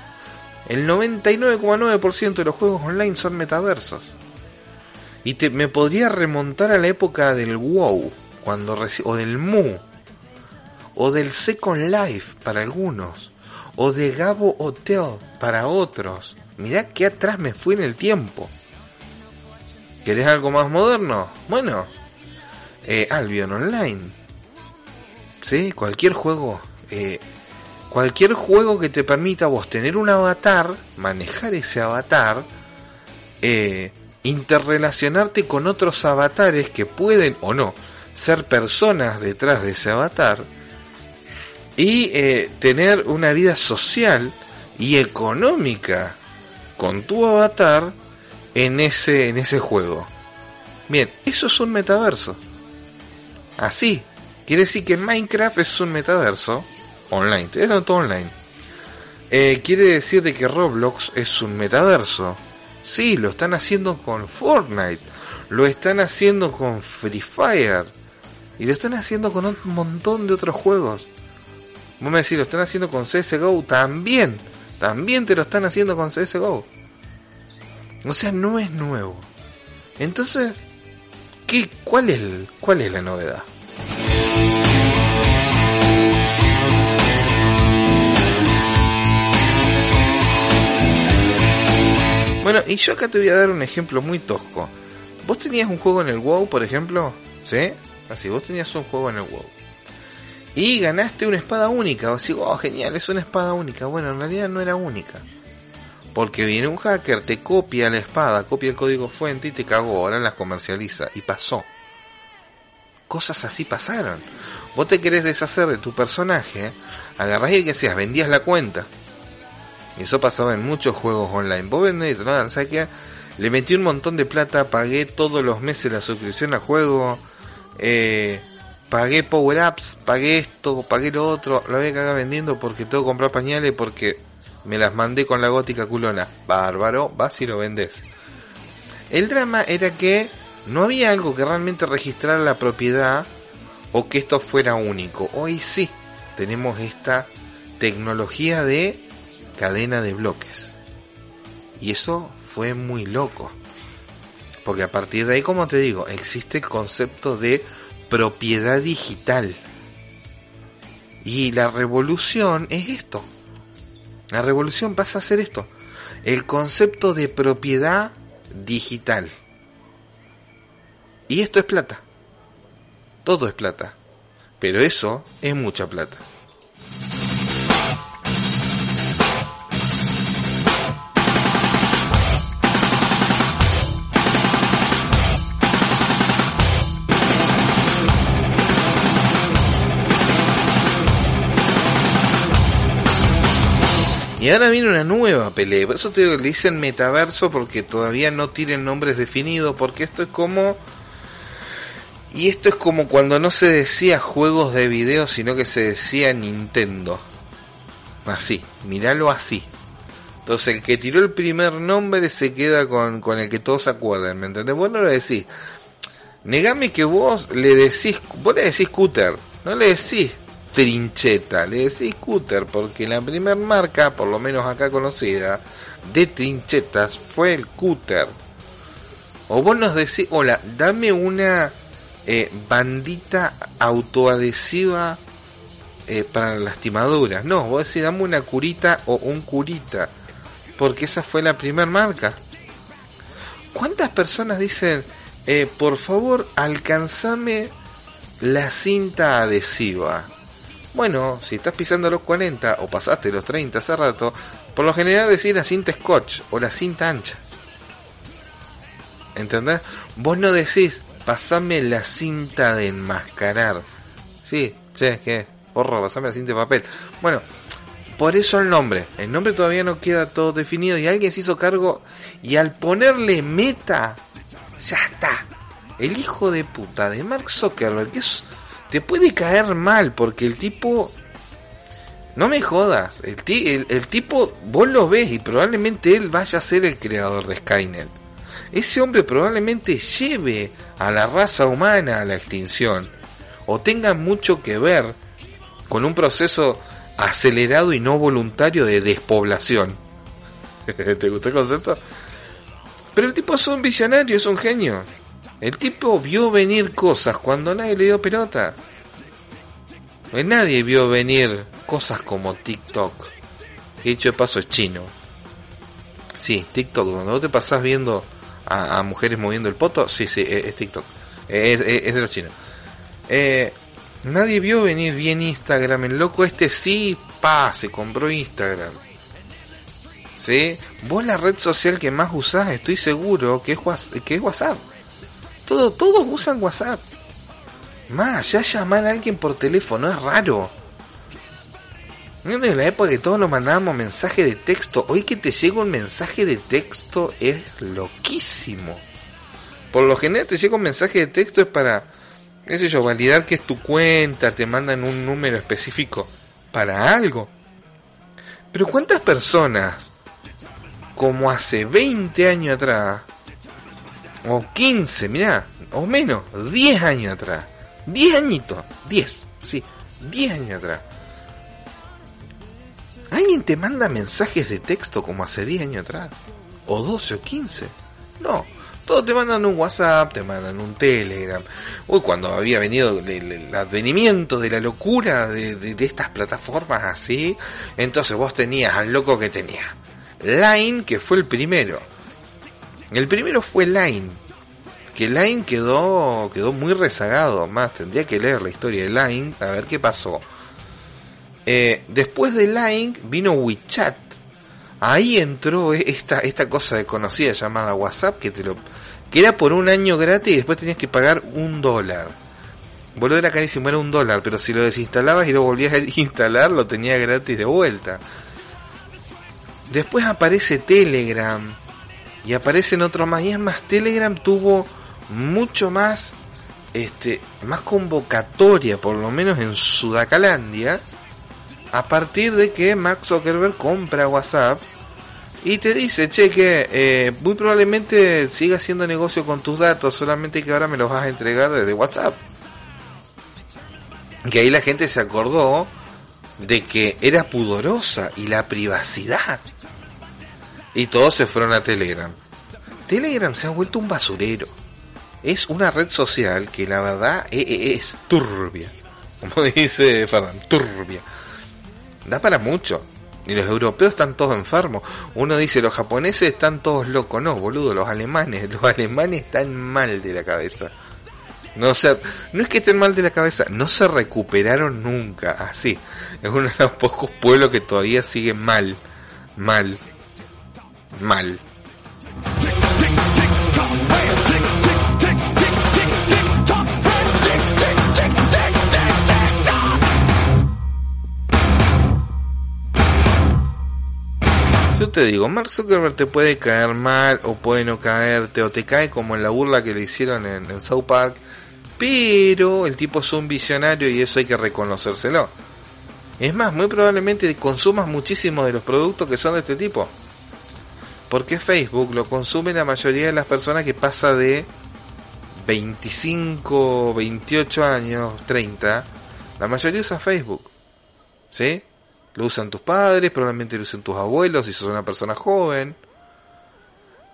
S2: el 99,9% de los juegos online son metaversos. Y te, me podría remontar a la época del WoW, cuando o del Mu, o del Second Life para algunos, o de Gabo Hotel para otros. Mirá que atrás me fui en el tiempo. ¿Querés algo más moderno? Bueno, eh, Albion Online. ¿Sí? Cualquier juego. Eh, cualquier juego que te permita vos tener un avatar, manejar ese avatar, eh, interrelacionarte con otros avatares que pueden o no ser personas detrás de ese avatar y tener una vida social y económica con tu avatar en ese, en ese juego. Bien, eso es un metaverso. Así. Quiere decir que Minecraft es un metaverso online. Era todo online. Eh, quiere decir de que Roblox es un metaverso. Sí, lo están haciendo con Fortnite. Lo están haciendo con Free Fire. Y lo están haciendo con un montón de otros juegos. Vos me decís, lo están haciendo con CSGO también. También te lo están haciendo con CSGO. O sea, no es nuevo. Entonces, ¿qué, cuál, es, ¿cuál es la novedad? Bueno, y yo acá te voy a dar un ejemplo muy tosco. Vos tenías un juego en el WoW, por ejemplo, ¿sí? Así, vos tenías un juego en el WoW. Y ganaste una espada única. O así, oh, genial, es una espada única. Bueno, en realidad no era única. Porque viene un hacker, te copia la espada, copia el código fuente y te cagó, ahora las comercializa. Y pasó. Cosas así pasaron. Vos te querés deshacer de tu personaje, agarrás y que seas, vendías la cuenta. Y eso pasaba en muchos juegos online. Vos vendés, ¿no? ¿sabes qué? Le metí un montón de plata, pagué todos los meses la suscripción al juego, eh, pagué power ups, pagué esto, pagué lo otro, lo voy a cagar vendiendo porque tengo que comprar pañales porque me las mandé con la gótica culona. Bárbaro, vas y lo vendes. El drama era que no había algo que realmente registrara la propiedad o que esto fuera único. Hoy sí tenemos esta tecnología de cadena de bloques. Y eso fue muy loco. Porque a partir de ahí, como te digo, existe el concepto de propiedad digital. Y la revolución es esto. La revolución pasa a ser esto, el concepto de propiedad digital. Y esto es plata. Todo es plata. Pero eso es mucha plata. Y ahora viene una nueva pelea. Por eso te digo, le dicen metaverso porque todavía no tienen nombres definidos. Porque esto es como. Y esto es como cuando no se decía juegos de video, sino que se decía Nintendo. Así, miralo así. Entonces el que tiró el primer nombre se queda con, con el que todos se acuerdan, ¿me entendés? Vos no lo decís. Negame que vos le decís, vos le decís Cooter, no le decís trincheta, le decís scooter porque la primer marca, por lo menos acá conocida, de trinchetas fue el cúter. O vos nos decís, hola, dame una eh, bandita autoadhesiva eh, para lastimaduras. No, vos decís, dame una curita o un curita. Porque esa fue la primer marca. ¿Cuántas personas dicen, eh, por favor, alcanzame la cinta adhesiva? Bueno, si estás pisando los 40 o pasaste los 30 hace rato, por lo general decís la cinta scotch o la cinta ancha. ¿Entendés? Vos no decís, pasame la cinta de enmascarar. Sí, che, ¿qué? Porro, pasame la cinta de papel. Bueno, Por eso el nombre. El nombre todavía no queda todo definido y alguien se hizo cargo y al ponerle meta, ya está. El hijo de puta de Mark Zuckerberg, que es, te puede caer mal porque el tipo... No me jodas, el, el, el tipo vos lo ves y probablemente él vaya a ser el creador de Skynet. Ese hombre probablemente lleve a la raza humana a la extinción o tenga mucho que ver con un proceso acelerado y no voluntario de despoblación. [LAUGHS] ¿Te gustó el concepto? Pero el tipo es un visionario, es un genio. El tipo vio venir cosas cuando nadie le dio pelota. Pues nadie vio venir cosas como TikTok. Que dicho de paso es chino. Sí, TikTok, donde vos te pasás viendo a, mujeres moviendo el poto, sí, sí, es, TikTok. Es, de los chinos. Eh, nadie vio venir bien Instagram. El loco este sí, pa, se compró Instagram. ¿Sí? Vos la red social que más usás, estoy seguro que es, que es WhatsApp. Todo, todos usan WhatsApp. Más, ya llamar a alguien por teléfono es raro. En la época que todos nos mandábamos mensaje de texto, hoy que te llega un mensaje de texto es loquísimo. Por lo general te llega un mensaje de texto es para, qué sé yo, validar que es tu cuenta, te mandan un número específico para algo. Pero ¿cuántas personas, como hace 20 años atrás, o 15, mirá, o menos, 10 años atrás, 10 añitos, 10, sí, 10 años atrás, ¿Alguien te manda mensajes de texto como hace 10 años atrás? ¿O 12 o 15? No, todos te mandan un WhatsApp, te mandan un Telegram. Uy, cuando había venido el, advenimiento de la locura de, estas plataformas así, entonces vos tenías al loco que tenía. Line, que fue el primero. El primero fue Line. Que Line quedó, quedó muy rezagado. Más, tendría que leer la historia de Line a ver qué pasó. Eh, después de Line vino WeChat. Ahí entró esta, esta cosa desconocida llamada WhatsApp que te lo que era por un año gratis y después tenías que pagar un dólar. Boludo era carísimo, era un dólar, pero si lo desinstalabas y lo volvías a instalar, lo tenía gratis de vuelta. Después aparece Telegram y aparecen otros más. Y es más, Telegram tuvo mucho más, este, más convocatoria, por lo menos en Sudacalandia, a partir de que Mark Zuckerberg compra WhatsApp y te dice, che, que eh, muy probablemente siga haciendo negocio con tus datos, solamente que ahora me los vas a entregar desde WhatsApp. Que ahí la gente se acordó de que era pudorosa y la privacidad. Y todos se fueron a Telegram. Telegram se ha vuelto un basurero. Es una red social que la verdad es, e, e, es turbia. [LAUGHS] Como dice Fernando, turbia da para mucho. Y los europeos están todos enfermos. Uno dice, los japoneses están todos locos. No, boludo, los alemanes. Los alemanes están mal de la cabeza. No, o no es que estén mal de la cabeza, no se recuperaron nunca. Así. Es uno de los pocos pueblos que todavía sigue mal. Mal. Mal. Yo te digo, Mark Zuckerberg te puede caer mal o puede no caerte o te cae como en la burla que le hicieron en, el South Park, pero el tipo es un visionario y eso hay que reconocérselo. Es más, muy probablemente consumas muchísimos de los productos que son de este tipo. Porque Facebook lo consume la mayoría de las personas que pasa de 25, 28 años, 30. La mayoría usa Facebook. ¿Sí? Lo usan tus padres, probablemente lo usan tus abuelos si sos una persona joven.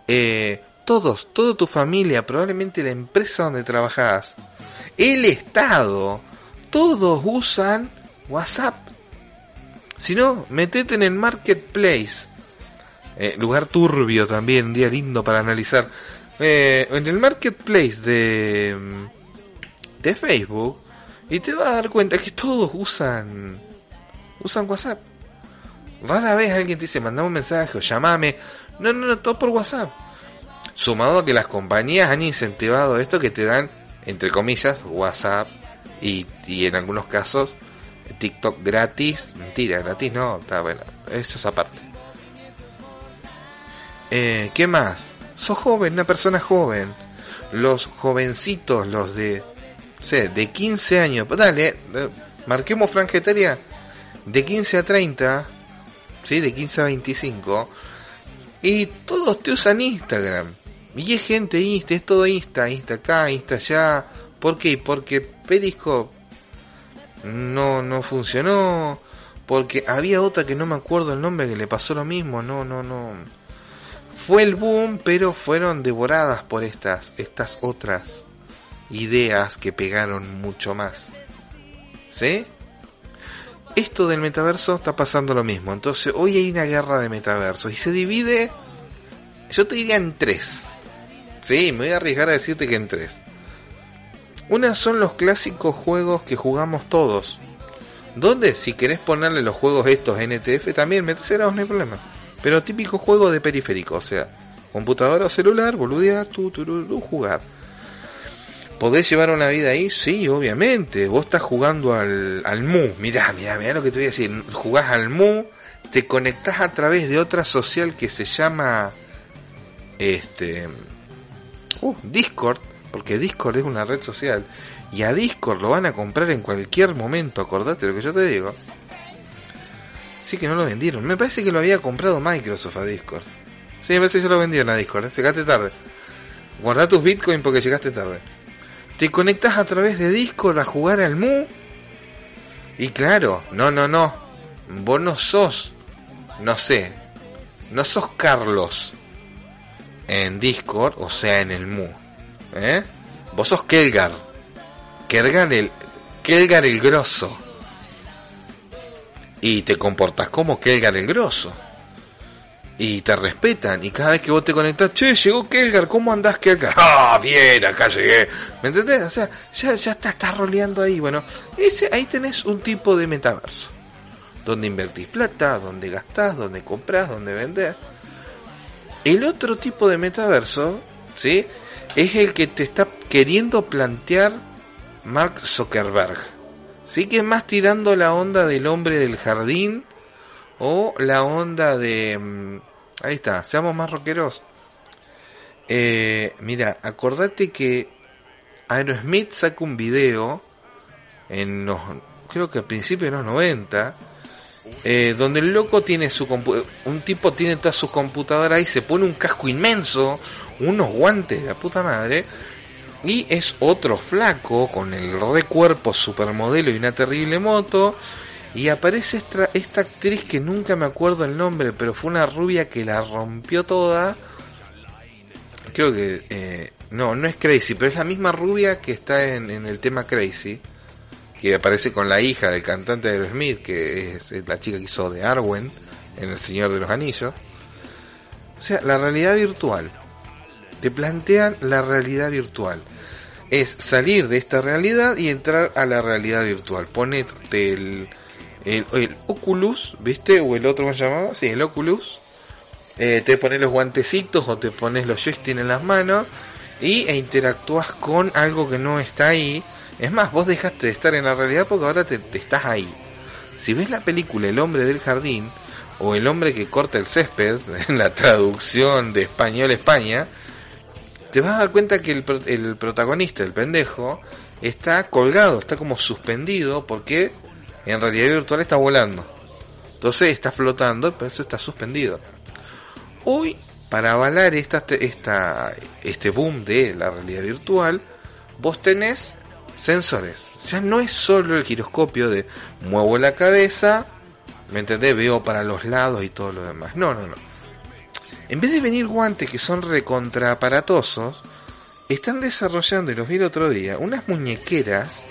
S2: Eh, todos, toda tu familia, probablemente la empresa donde trabajas, el Estado, todos usan WhatsApp. Si no, metete en el marketplace. Eh, lugar turbio también, un día lindo para analizar. Eh, en el marketplace de, de Facebook y te vas a dar cuenta que todos usan usan WhatsApp. Rara vez alguien te dice, mandame un mensaje o llamame. No, no, no, todo por WhatsApp. Sumado a que las compañías han incentivado esto que te dan, entre comillas, WhatsApp y, y en algunos casos TikTok gratis. Mentira, gratis no, está bueno. Eso es aparte. Eh, ¿Qué más? Sos joven, una persona joven. Los jovencitos, los de, sé, de 15 años. Dale, eh, marquemos franja etaria de 15 a 30, ¿sí? De 15 a 25. Y todos te usan Instagram. Y es gente Insta, es todo Insta, Insta acá, Insta allá. ¿Por qué? Porque Periscope no, no funcionó. Porque había otra que no me acuerdo el nombre que le pasó lo mismo. No, no, no. Fue el boom, pero fueron devoradas por estas, estas otras ideas que pegaron mucho más. ¿Sí? Esto del metaverso está pasando lo mismo. Entonces, hoy hay una guerra de metaversos y se divide, yo te diría en tres. Sí, me voy a arriesgar a decirte que en tres. Una son los clásicos juegos que jugamos todos. Donde si querés ponerle los juegos estos NTF también meteros, no hay problema. Pero típico juego de periférico, o sea, computadora o celular, boludear, tu, tu, tu, jugar. ¿Podés llevar una vida ahí? Sí, obviamente. Vos estás jugando al, al Mu. Mirá, mirá, mirá lo que te voy a decir. Jugás al Mu, te conectás a través de otra social que se llama este uh, Discord, porque Discord es una red social. Y a Discord lo van a comprar en cualquier momento, acordate lo que yo te digo. Sí que no lo vendieron. Me parece que lo había comprado Microsoft a Discord. Sí, me parece que se lo vendieron a Discord. ¿eh? Llegaste tarde. Guarda tus bitcoins porque llegaste tarde. Te conectas a través de Discord a jugar al Mu. Y claro, no, no, no. Vos no sos, no sé, no sos Carlos en Discord, o sea, en el Mu. ¿Eh? Vos sos Kelgar. Kelgar el, Kelgar el grosso. Y te comportas como Kelgar el grosso y te respetan. Y cada vez que vos te conectás, che, llegó Kelgar, ¿cómo andás Kelgar? [LAUGHS] Ah, bien, acá llegué. ¿Me entendés? O sea, ya, ya está, roleando ahí. Bueno, ese, ahí tenés un tipo de metaverso. Donde invertís plata, donde gastás, donde comprás, donde vendés. El otro tipo de metaverso, ¿sí? Es el que te está queriendo plantear Mark Zuckerberg. Sí que es más tirando la onda del hombre del jardín o la onda de... Mm, ahí está, seamos más rockeros. Eh, mira, acordate que Aerosmith saca un video en los, creo que al principio de los 90, eh, donde el loco tiene su un tipo tiene toda su computadora y se pone un casco inmenso, unos guantes de la puta madre, y es otro flaco con el recuerpo supermodelo y una terrible moto, y aparece esta, esta actriz que nunca me acuerdo el nombre, pero fue una rubia que la rompió toda. Creo que... Eh, no, no es Crazy, pero es la misma rubia que está en, el tema Crazy. Que aparece con la hija del cantante de Aerosmith, que es, la chica que hizo de Arwen en El Señor de los Anillos. O sea, la realidad virtual. Te plantean la realidad virtual. Es salir de esta realidad y entrar a la realidad virtual. Ponete el, el, Oculus, ¿viste? O el otro me llamaba, sí, el Oculus. Eh, te pones los guantecitos o te pones los joysticks en las manos y e interactúas con algo que no está ahí. Es más, vos dejaste de estar en la realidad porque ahora te, estás ahí. Si ves la película El hombre del jardín o El hombre que corta el césped, [LAUGHS] en la traducción de español España, te vas a dar cuenta que el, el protagonista, el pendejo, está colgado, está como suspendido porque en realidad virtual está volando. Entonces está flotando, pero eso está suspendido. Hoy, para avalar esta, esta, este boom de la realidad virtual, vos tenés sensores. Ya no es solo el giroscopio de muevo la cabeza, ¿me entendés? Veo para los lados y todo lo demás. No, no, no. En vez de venir guantes que son recontra aparatosos, están desarrollando, y los vi el otro día, unas muñequeras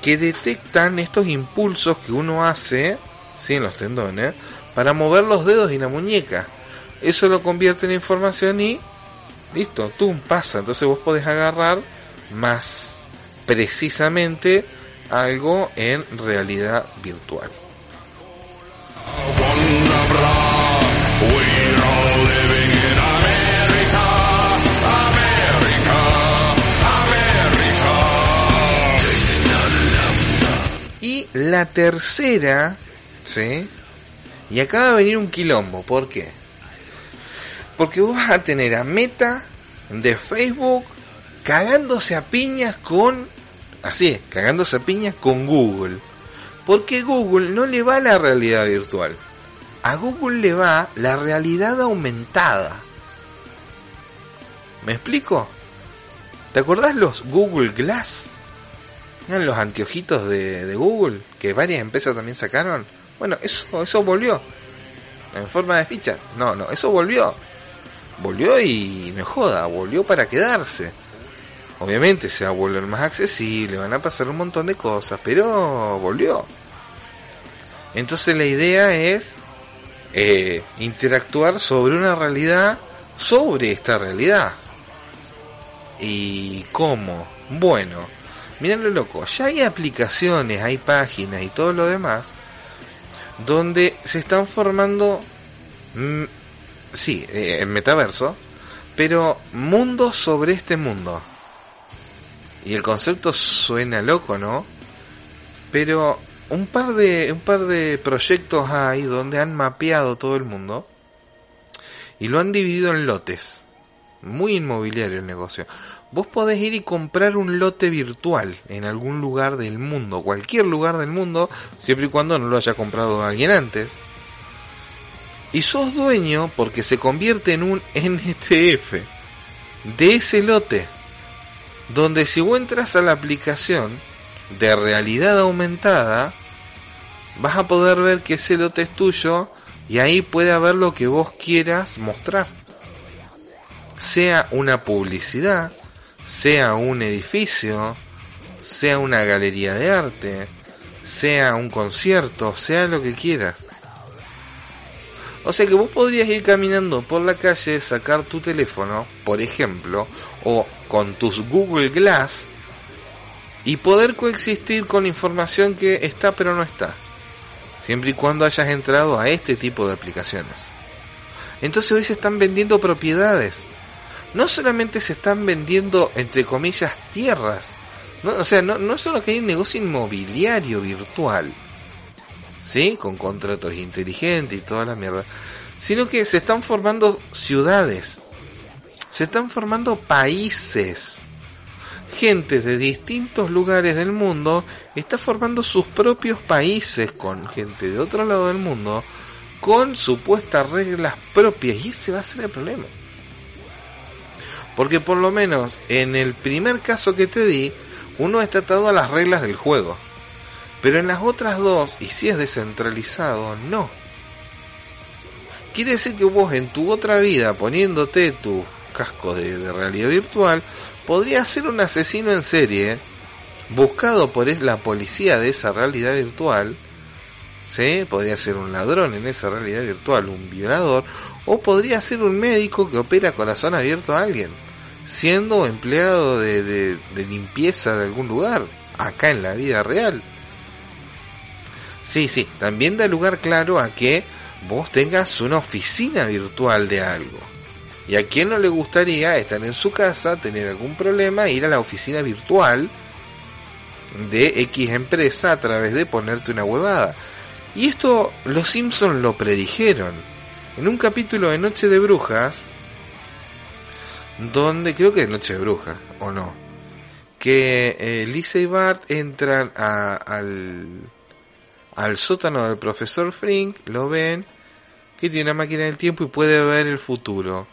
S2: que detectan estos impulsos que uno hace, ¿sí? en los tendones, para mover los dedos y la muñeca. Eso lo convierte en información y listo, tú pasa. Entonces vos podés agarrar más precisamente algo en realidad virtual. La tercera, ¿sí? Y acá va a venir un quilombo, ¿por qué? Porque vos vas a tener a Meta de Facebook cagándose a piñas con, así, cagándose a piñas con Google. Porque Google no le va la realidad virtual. A Google le va la realidad aumentada. ¿Me explico? ¿Te acordás los Google Glass? ¿Eran los anteojitos de, de, Google? Que varias empresas también sacaron. Bueno, eso, eso volvió. En forma de fichas. No, no, eso volvió. Volvió y me joda, volvió para quedarse. Obviamente se va a volver más accesible, van a pasar un montón de cosas, pero volvió. Entonces la idea es eh, interactuar sobre una realidad, sobre esta realidad. ¿Y cómo? Bueno, miren lo loco, ya hay aplicaciones, hay páginas y todo lo demás donde se están formando, mm, sí, eh, metaverso, pero mundos sobre este mundo. Y el concepto suena loco, ¿no? Pero un par de un par de proyectos hay donde han mapeado todo el mundo y lo han dividido en lotes. Muy inmobiliario el negocio. Vos podés ir y comprar un lote virtual en algún lugar del mundo, cualquier lugar del mundo, siempre y cuando no lo haya comprado alguien antes. Y sos dueño porque se convierte en un [LAUGHS] NTF de ese lote donde si vos entras a la aplicación de realidad aumentada, vas a poder ver que ese lote es tuyo y ahí puede haber lo que vos quieras mostrar. Sea una publicidad, sea un edificio, sea una galería de arte, sea un concierto, sea lo que quieras. O sea que vos podrías ir caminando por la calle, sacar tu teléfono, por ejemplo, o con tus Google Glass, y poder coexistir con información que está pero no está. Siempre y cuando hayas entrado a este tipo de aplicaciones. Entonces hoy se están vendiendo propiedades. No solamente se están vendiendo, entre comillas, tierras. No, o sea, no, no solo que hay un negocio inmobiliario virtual ¿sí? Con contratos inteligentes y toda la mierda. Sino que se están formando ciudades. Se están formando países. Gente de distintos lugares del mundo está formando sus propios países con gente de otro lado del mundo con supuestas reglas propias y ese va a ser el problema. Porque por lo menos en el primer caso que te di, uno está atado a las reglas del juego. Pero en las otras dos, y si es descentralizado, no. Quiere decir que vos en tu otra vida, poniéndote tu casco de, realidad virtual, podrías ser un asesino en serie, buscado por la policía de esa realidad virtual, ¿sí? Podría ser un ladrón en esa realidad virtual, un violador, o podría ser un médico que opera corazón abierto a alguien, siendo empleado de, de limpieza de algún lugar, acá en la vida real. Sí, sí, también da lugar claro a que vos tengas una oficina virtual de algo. Y a quien no le gustaría estar en su casa, tener algún problema, ir a la oficina virtual de X empresa a través de ponerte una huevada. Y esto los Simpsons lo predijeron. En un capítulo de Noche de Brujas, donde creo que es Noche de Brujas, o no, que eh, Lisa y Bart entran al, al sótano del profesor Frink, lo ven, que tiene una máquina del tiempo y puede ver el futuro.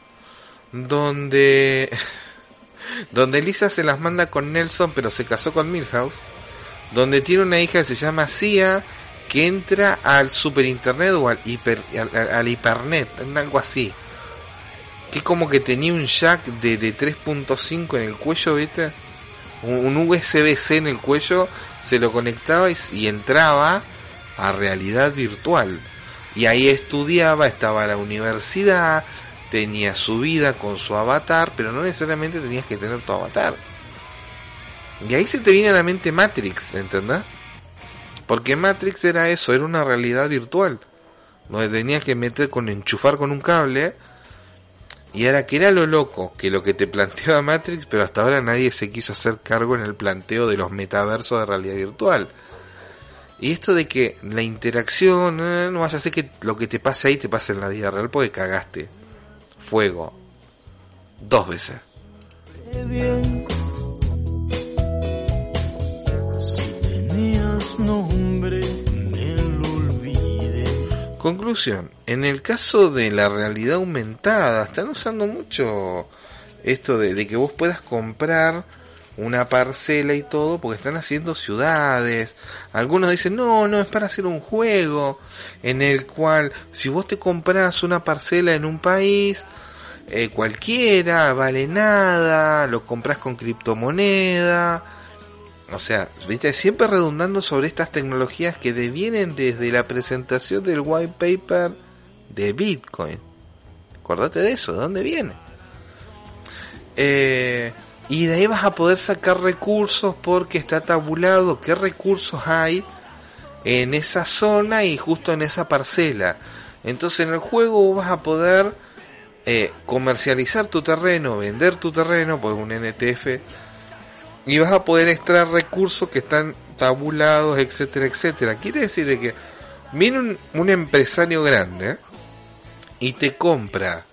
S2: Donde, [LAUGHS] donde Lisa se las manda con Nelson, pero se casó con Milhouse. Donde tiene una hija que se llama Sia, que entra al super internet o al hiper, al, hipernet, algo así. Que como que tenía un jack de, de 3.5 en el cuello, ¿viste? Un, USB-C en el cuello, se lo conectaba y entraba a realidad virtual. Y ahí estudiaba, estaba en la universidad, tenía su vida con su avatar, pero no necesariamente tenías que tener tu avatar. Y ahí se te viene a la mente Matrix, ¿entendés? Porque Matrix era eso, era una realidad virtual. Donde tenías que meter con enchufar con un cable. Y era que era lo loco, que lo que te planteaba Matrix, pero hasta ahora nadie se quiso hacer cargo en el planteo de los metaversos de realidad virtual Y esto de que la interacción, eh, no vaya a ser que lo que te pase ahí te pase en la vida real porque cagaste. Fuego. Dos veces. Conclusión, en el caso de la realidad aumentada, están usando mucho esto de, que vos puedas comprar una parcela y todo, porque están haciendo ciudades. Algunos dicen, no, no, es para hacer un juego en el cual si vos te compras una parcela en un país, eh, cualquiera, vale nada, lo compras con criptomoneda. O sea, viste, siempre redundando sobre estas tecnologías que devienen desde la presentación del white paper de Bitcoin. Acordate de eso, ¿de dónde viene? Eh, y de ahí vas a poder sacar recursos porque está tabulado qué recursos hay en esa zona y justo en esa parcela. Entonces en el juego vas a poder eh, comercializar tu terreno, vender tu terreno, pues un NTF, y vas a poder extraer recursos que están tabulados, etcétera, etcétera. Quiere decir de que viene un, un empresario grande y te compra,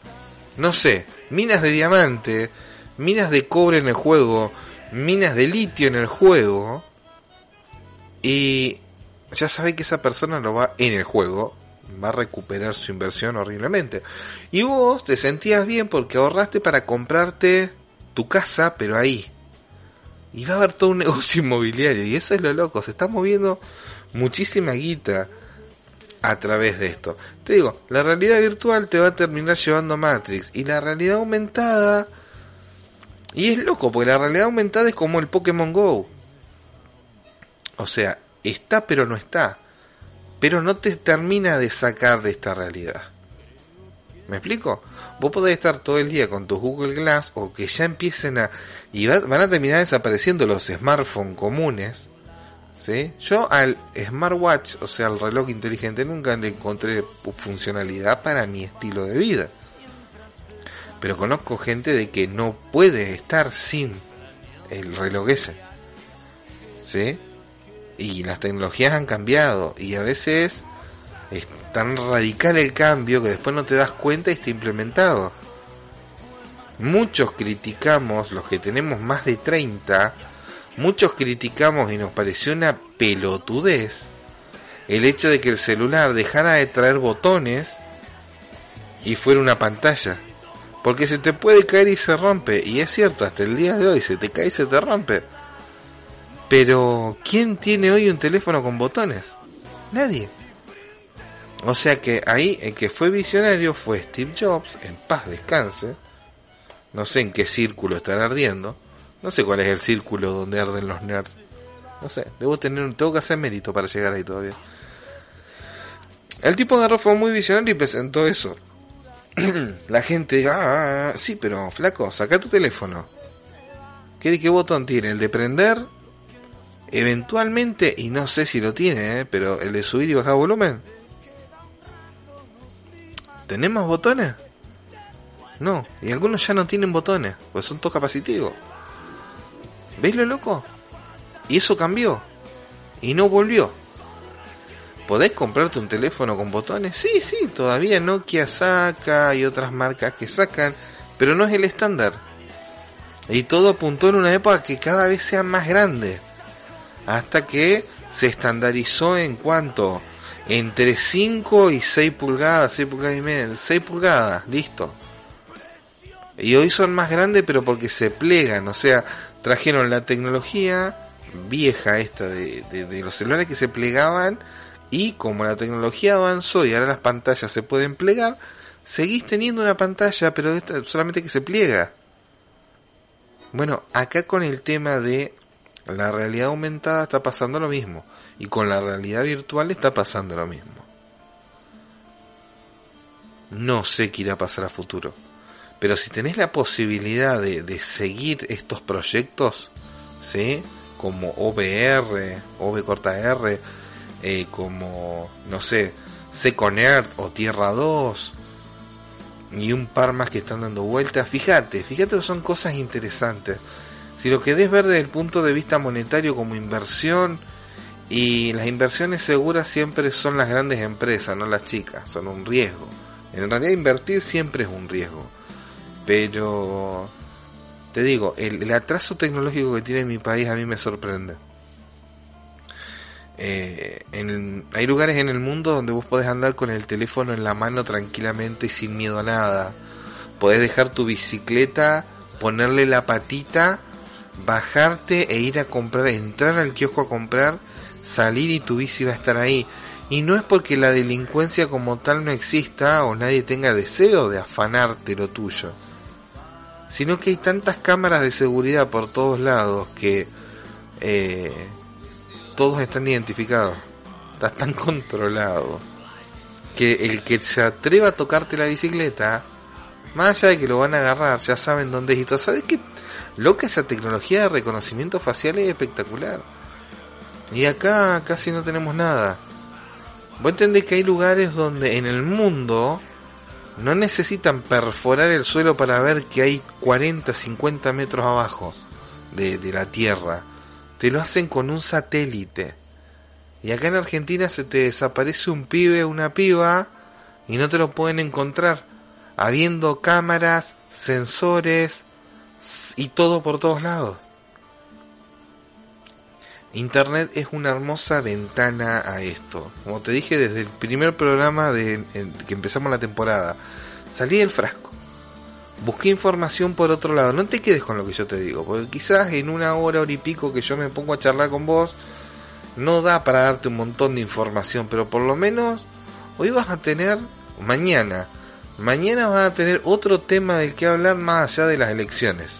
S2: no sé, minas de diamante, minas de cobre en el juego, minas de litio en el juego, y ya sabéis que esa persona lo va en el juego, va a recuperar su inversión horriblemente. Y vos te sentías bien porque ahorraste para comprarte tu casa, pero ahí. Y va a haber todo un [LAUGHS] negocio inmobiliario, y eso es lo loco, se está moviendo muchísima guita a través de esto. Te digo, la realidad virtual te va a terminar llevando Matrix, y la realidad aumentada y es loco, porque la realidad aumentada es como el Pokémon Go. O sea, está pero no está. Pero no te termina de sacar de esta realidad. ¿Me explico? Vos podés estar todo el día con tus Google Glass o que ya empiecen a... Y van a terminar desapareciendo los smartphones comunes. ¿Sí? Yo al smartwatch, o sea, al reloj inteligente, nunca le encontré funcionalidad para mi estilo de vida pero conozco gente de que no puede estar sin el reloj ese. ¿Sí? Y las tecnologías han cambiado y a veces es tan radical el cambio que después no te das cuenta y está implementado. Muchos criticamos, los que tenemos más de 30, muchos criticamos y nos pareció una pelotudez el hecho de que el celular dejara de traer botones y fuera una pantalla. Porque se te puede caer y se rompe. Y es cierto, hasta el día de hoy se te cae y se te rompe. Pero, ¿quién tiene hoy un teléfono con botones? Nadie. O sea que ahí el que fue visionario fue Steve Jobs, en paz descanse. No sé en qué círculo estará ardiendo. No sé cuál es el círculo donde arden los nerds. No sé, debo tener un, tengo que hacer mérito para llegar ahí todavía. El tipo agarró fue muy visionario y presentó eso. [CLEARS THROAT] la gente diga, ah, ah, ah, sí, pero flaco, saca tu teléfono. ¿Qué, ¿Qué botón tiene? ¿El de prender? Eventualmente, y no sé si lo tiene, ¿eh? pero el de subir y bajar volumen. ¿Tenemos botones? No, y algunos ya no tienen botones, pues son todos capacitivos. ¿Veis lo loco? Y eso cambió. Y no volvió. ¿Podés comprarte un teléfono con botones? Sí, sí, todavía Nokia saca y otras marcas que sacan, pero no es el estándar. Y todo apuntó en una época que cada vez sea más grande. Hasta que se estandarizó en cuanto entre 5 y 6 pulgadas, 6 pulgadas y media, 6 pulgadas, listo. Y hoy son más grandes pero porque se plegan, o sea, trajeron la tecnología vieja esta de, de los celulares que se plegaban y como la tecnología avanzó y ahora las pantallas se pueden plegar, seguís teniendo una pantalla, pero esta solamente que se pliega. Bueno, acá con el tema de la realidad aumentada está pasando lo mismo. Y con la realidad virtual está pasando lo mismo. No sé qué irá a pasar a futuro. Pero si tenés la posibilidad de, de seguir estos proyectos, ¿sí? Como OVR, OV eh, como, no sé, Second Earth o Tierra 2 y un par más que están dando vueltas. Fíjate, fíjate son cosas interesantes. Si lo querés ver desde el punto de vista monetario como inversión Y las inversiones seguras siempre son las grandes empresas, no las chicas, son un riesgo. En realidad invertir siempre es un riesgo. Pero te digo, el, atraso tecnológico que tiene mi país a mí me sorprende. Eh, en, hay lugares en el mundo donde vos podés andar con el teléfono en la mano tranquilamente y sin miedo a nada. Podés dejar tu bicicleta, ponerle la patita, bajarte e ir a comprar, entrar al kiosco a comprar, salir y tu bici va a estar ahí. Y no es porque la delincuencia como tal no exista o nadie tenga deseo de afanarte lo tuyo, sino que hay tantas cámaras de seguridad por todos lados que eh, todos están identificados, estás tan controlado que el que se atreva a tocarte la bicicleta, más allá de que lo van a agarrar, ya saben dónde es y todo. ¿Sabes qué? Loca esa tecnología de reconocimiento facial es espectacular. Y acá casi no tenemos nada. Vos entendés que hay lugares donde en el mundo no necesitan perforar el suelo para ver que hay 40, 50 metros abajo de, de la tierra. Te lo hacen con un satélite. Y acá en Argentina se te desaparece un pibe, una piba, y no te lo pueden encontrar. Habiendo cámaras, sensores y todo por todos lados. Internet es una hermosa ventana a esto. Como te dije desde el primer programa de en- que empezamos la temporada, salí del frasco. Busqué información por otro lado. No te quedes con lo que yo te digo, porque quizás en una hora, hora y pico que yo me pongo a charlar con vos, no da para darte un montón de información, pero por lo menos hoy vas a tener, mañana, mañana vas a tener otro tema del que hablar más allá de las elecciones.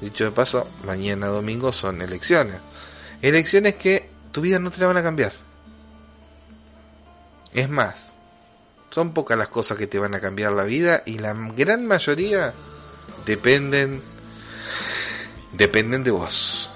S2: Dicho de paso, mañana domingo son elecciones. Elecciones que tu vida no te la van a cambiar. Es más, son pocas las cosas que te van a cambiar la vida y la gran mayoría dependen dependen de vos.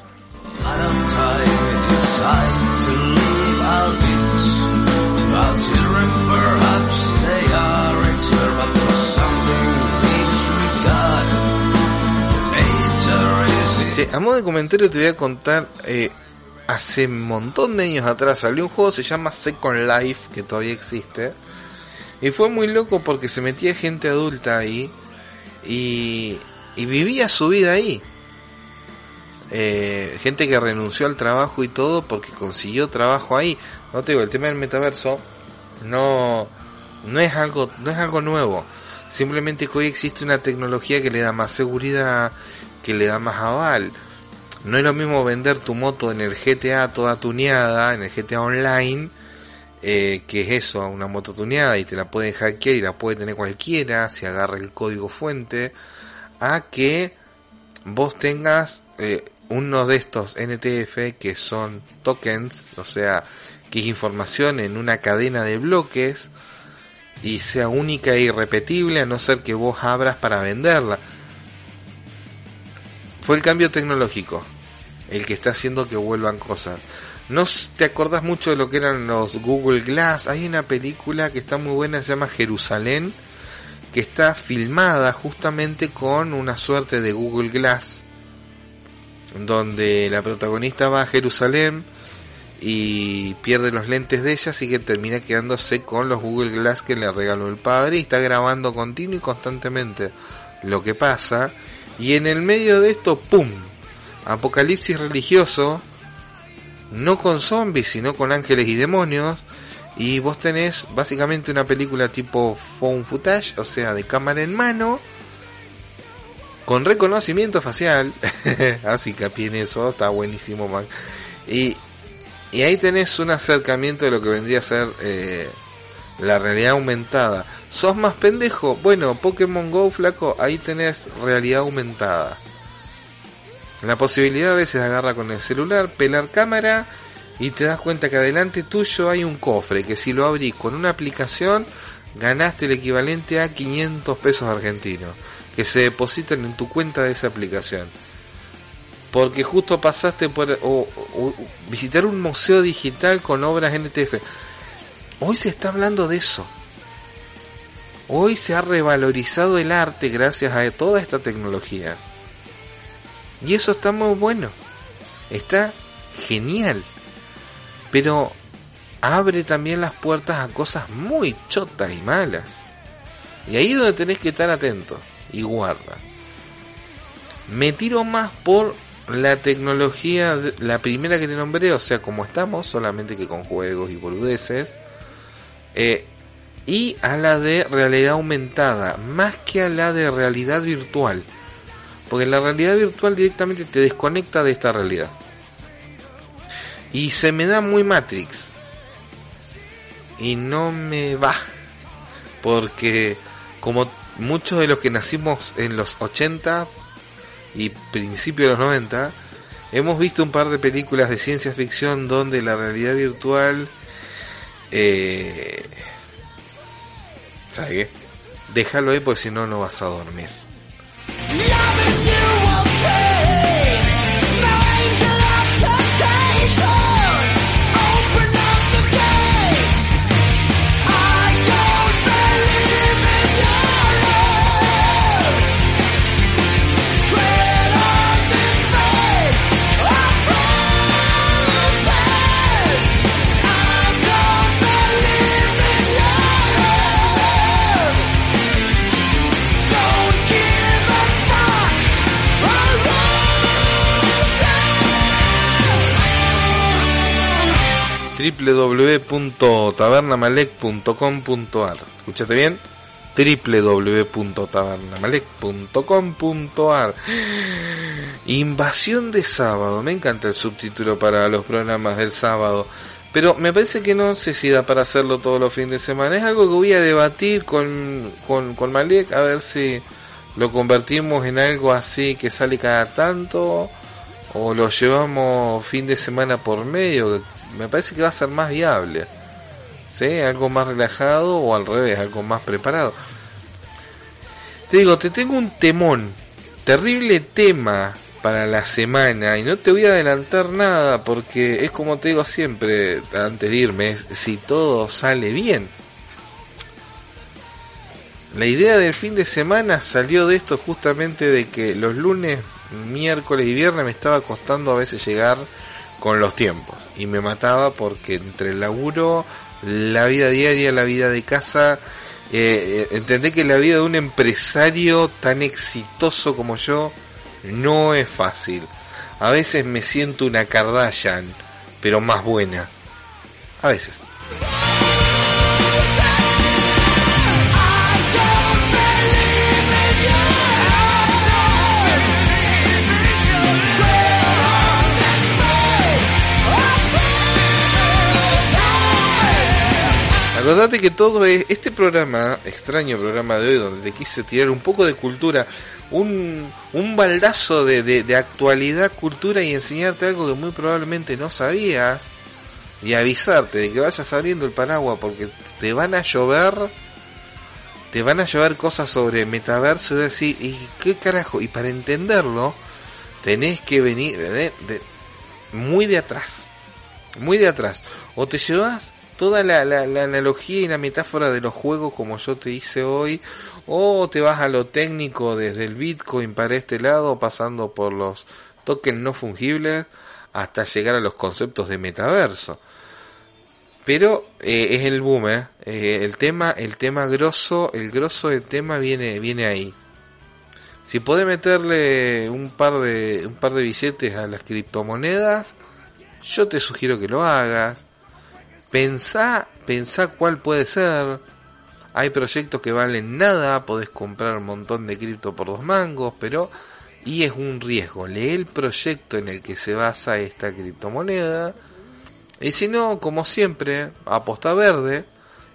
S2: Sí, a modo de comentario te voy a contar, eh, hace un montón de años atrás salió un juego, se llama Second Life, que todavía existe. Y fue muy loco porque se metía gente adulta ahí y, y vivía su vida ahí. Eh, gente que renunció al trabajo y todo porque consiguió trabajo ahí. No te digo, el tema del metaverso no, no es algo, no es algo nuevo. Simplemente que hoy existe una tecnología que le da más seguridad, que le da más aval. No es lo mismo vender tu moto en el GTA toda tuneada, en el GTA Online, eh, que es eso, una moto tuneada y te la pueden hackear y la puede tener cualquiera si agarra el código fuente, a que vos tengas eh, uno de estos NTF que son tokens, o sea, que es información en una cadena de bloques y sea única e irrepetible a no ser que vos abras para venderla. Fue el cambio tecnológico el que está haciendo que vuelvan cosas. No te acordás mucho de lo que eran los Google Glass. Hay una película que está muy buena, se llama Jerusalén, que está filmada justamente con una suerte de Google Glass, donde la protagonista va a Jerusalén y pierde los lentes de ella, así que termina quedándose con los Google Glass que le regaló el padre y está grabando continuo y constantemente lo que pasa. Y en el medio de esto, ¡pum! Apocalipsis religioso, no con zombies, sino con ángeles y demonios. Y vos tenés básicamente una película tipo phone footage, o sea, de cámara en mano, con reconocimiento facial. [LAUGHS] Así que en eso, está buenísimo, man. Y, y ahí tenés un acercamiento de lo que vendría a ser eh, la realidad aumentada. ¿Sos más pendejo? Bueno, Pokémon Go, flaco, ahí tenés realidad aumentada. La posibilidad a veces agarra con el celular, pelar cámara y te das cuenta que adelante tuyo hay un cofre que si lo abrís con una aplicación ganaste el equivalente a 500 pesos argentinos que se depositan en tu cuenta de esa aplicación. Porque justo pasaste por o, visitar un museo digital con obras NTF. Hoy se está hablando de eso. Hoy se ha revalorizado el arte gracias a toda esta tecnología. Y eso está muy bueno. Está genial. pero abre también las puertas a cosas muy chotas y malas. Y ahí es donde tenés que estar atento y guarda. Me tiro más por la tecnología, la primera que te nombré, o sea, como estamos, solamente que con juegos y boludeces. Eh, y a la de realidad aumentada, más que a la de realidad virtual. Porque la realidad virtual directamente te desconecta de esta realidad. Y se me da muy Matrix. Y no me va. Porque como muchos de los que nacimos en los 80 y principios de los 90, hemos visto un par de películas de ciencia ficción donde la realidad virtual... Eh, ¿Sabes qué? Déjalo ahí porque si no, no vas a dormir. www.tabernamalek.com.ar ¿Escuchaste bien? www.tabernamalek.com.ar Invasión de sábado. Me encanta el subtítulo para los programas del sábado. Pero me parece que no sé si da para hacerlo todos los fines de semana. Es algo que voy a debatir con, con, con Malek a ver si lo convertimos en algo así que sale cada tanto o lo llevamos fin de semana por medio. Me parece que va a ser más viable. ¿Sí? Algo más relajado o al revés, algo más preparado. Te digo, te tengo un temón, terrible tema para la semana y no te voy a adelantar nada porque es como te digo siempre antes de irme, si todo sale bien. La idea del fin de semana salió de esto justamente de que los lunes, miércoles y viernes me estaba costando a veces llegar con los tiempos y me mataba porque entre el laburo, la vida diaria, la vida de casa, eh, entendé que la vida de un empresario tan exitoso como yo no es fácil. A veces me siento una Kardashian, pero más buena. A veces. Acordate que todo es, este programa, extraño programa de hoy, donde te quise tirar un poco de cultura, un, un baldazo de, de, actualidad, cultura y enseñarte algo que muy probablemente no sabías, y avisarte de que vayas abriendo el paraguas porque te van a llover, te van a llover cosas sobre metaverso y decir, ¿y qué carajo? Y para entenderlo, tenés que venir muy de atrás, muy de atrás, o te llevas toda la, la, la analogía y la metáfora de los juegos como yo te hice hoy, o te vas a lo técnico desde el Bitcoin para este lado, pasando por los tokens no fungibles, hasta llegar a los conceptos de metaverso. Pero eh, es el boom, ¿eh? Eh, el tema, el tema grosso, el grosso del tema viene, viene ahí. Si podés meterle un par de, un par de billetes a las criptomonedas, yo te sugiero que lo hagas. Pensá, pensá cuál puede ser. Hay proyectos que valen nada, podés comprar un montón de cripto por dos mangos, pero y es un riesgo. Lee el proyecto en el que se basa esta criptomoneda. Y si no, como siempre, aposta verde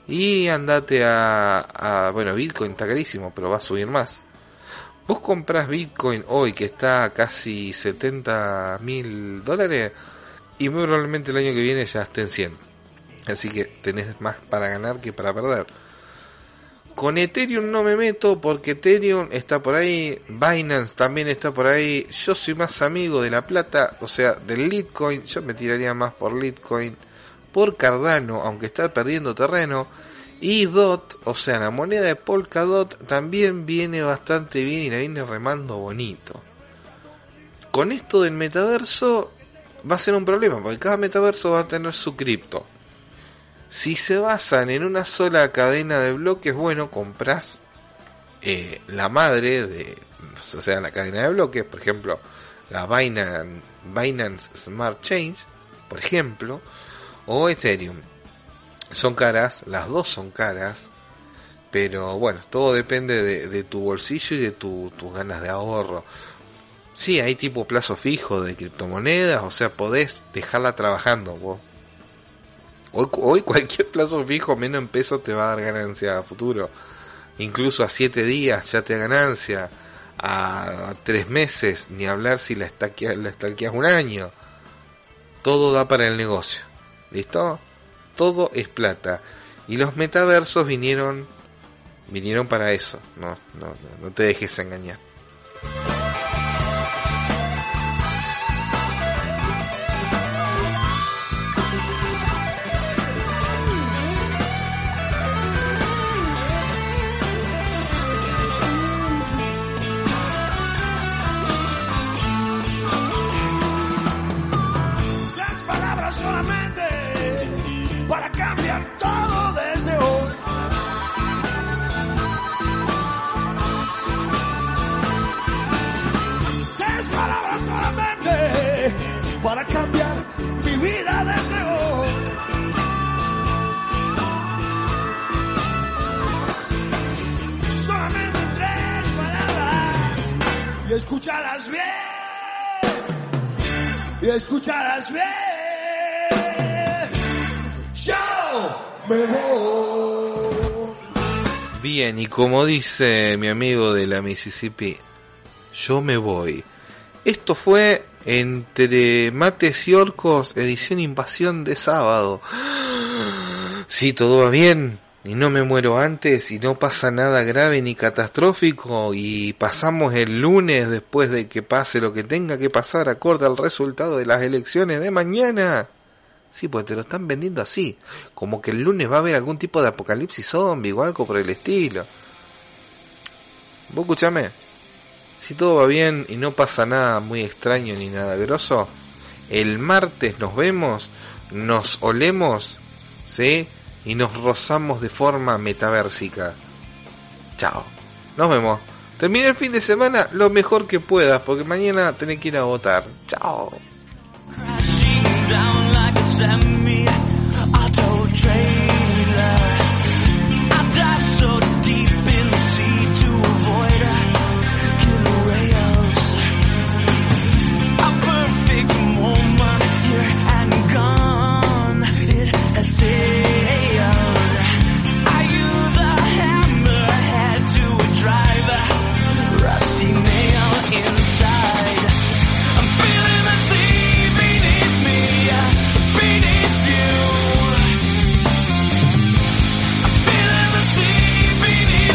S2: y andate a, a bueno, Bitcoin está carísimo, pero va a subir más. Vos comprás Bitcoin hoy que está a casi 70 mil dólares y muy probablemente el año que viene ya esté en 100. Así que tenés más para ganar que para perder. Con Ethereum no me meto porque Ethereum está por ahí, Binance también está por ahí. Yo soy más amigo de la plata, o sea, del Litecoin. Yo me tiraría más por Litecoin, por Cardano, aunque está perdiendo terreno. Y DOT, o sea, la moneda de Polkadot también viene bastante bien y la viene remando bonito. Con esto del metaverso, va a ser un problema, porque cada metaverso va a tener su cripto. Si se basan en una sola cadena de bloques, bueno, compras eh, la madre de, o sea, la cadena de bloques, por ejemplo, la Binance, Smart Change, por ejemplo, o Ethereum. Son caras, las dos son caras, pero bueno, todo depende de, tu bolsillo y de tus ganas de ahorro. Sí, hay tipo plazo fijo de criptomonedas, o sea, podés dejarla trabajando vos. Hoy, hoy cualquier plazo fijo menos en pesos te va a dar ganancia a futuro. Incluso a 7 días ya te da ganancia. A 3 meses, ni hablar si la estaqueas, la estaqueas un año. Todo da para el negocio. ¿Listo? Todo es plata. Y los metaversos vinieron vinieron para eso. No, no, no te dejes engañar. Como dice mi amigo de la Mississippi, yo me voy. Esto fue entre Mates y Orcos, edición invasión de sábado. [GASPS] Si todo va bien y no me muero antes y no pasa nada grave ni catastrófico y pasamos el lunes después de que pase lo que tenga que pasar acorde al resultado de las elecciones de mañana. Sí, pues te lo están vendiendo así, como que el lunes va a haber algún tipo de apocalipsis zombie o algo por el estilo. Vos escuchame, si todo va bien y no pasa nada muy extraño ni nada grosso, el martes nos vemos, nos olemos, ¿sí? Y nos rozamos de forma metaversica. Chao. Nos vemos. Termina el fin de semana lo mejor que puedas, porque mañana tenés que ir a votar. Chao.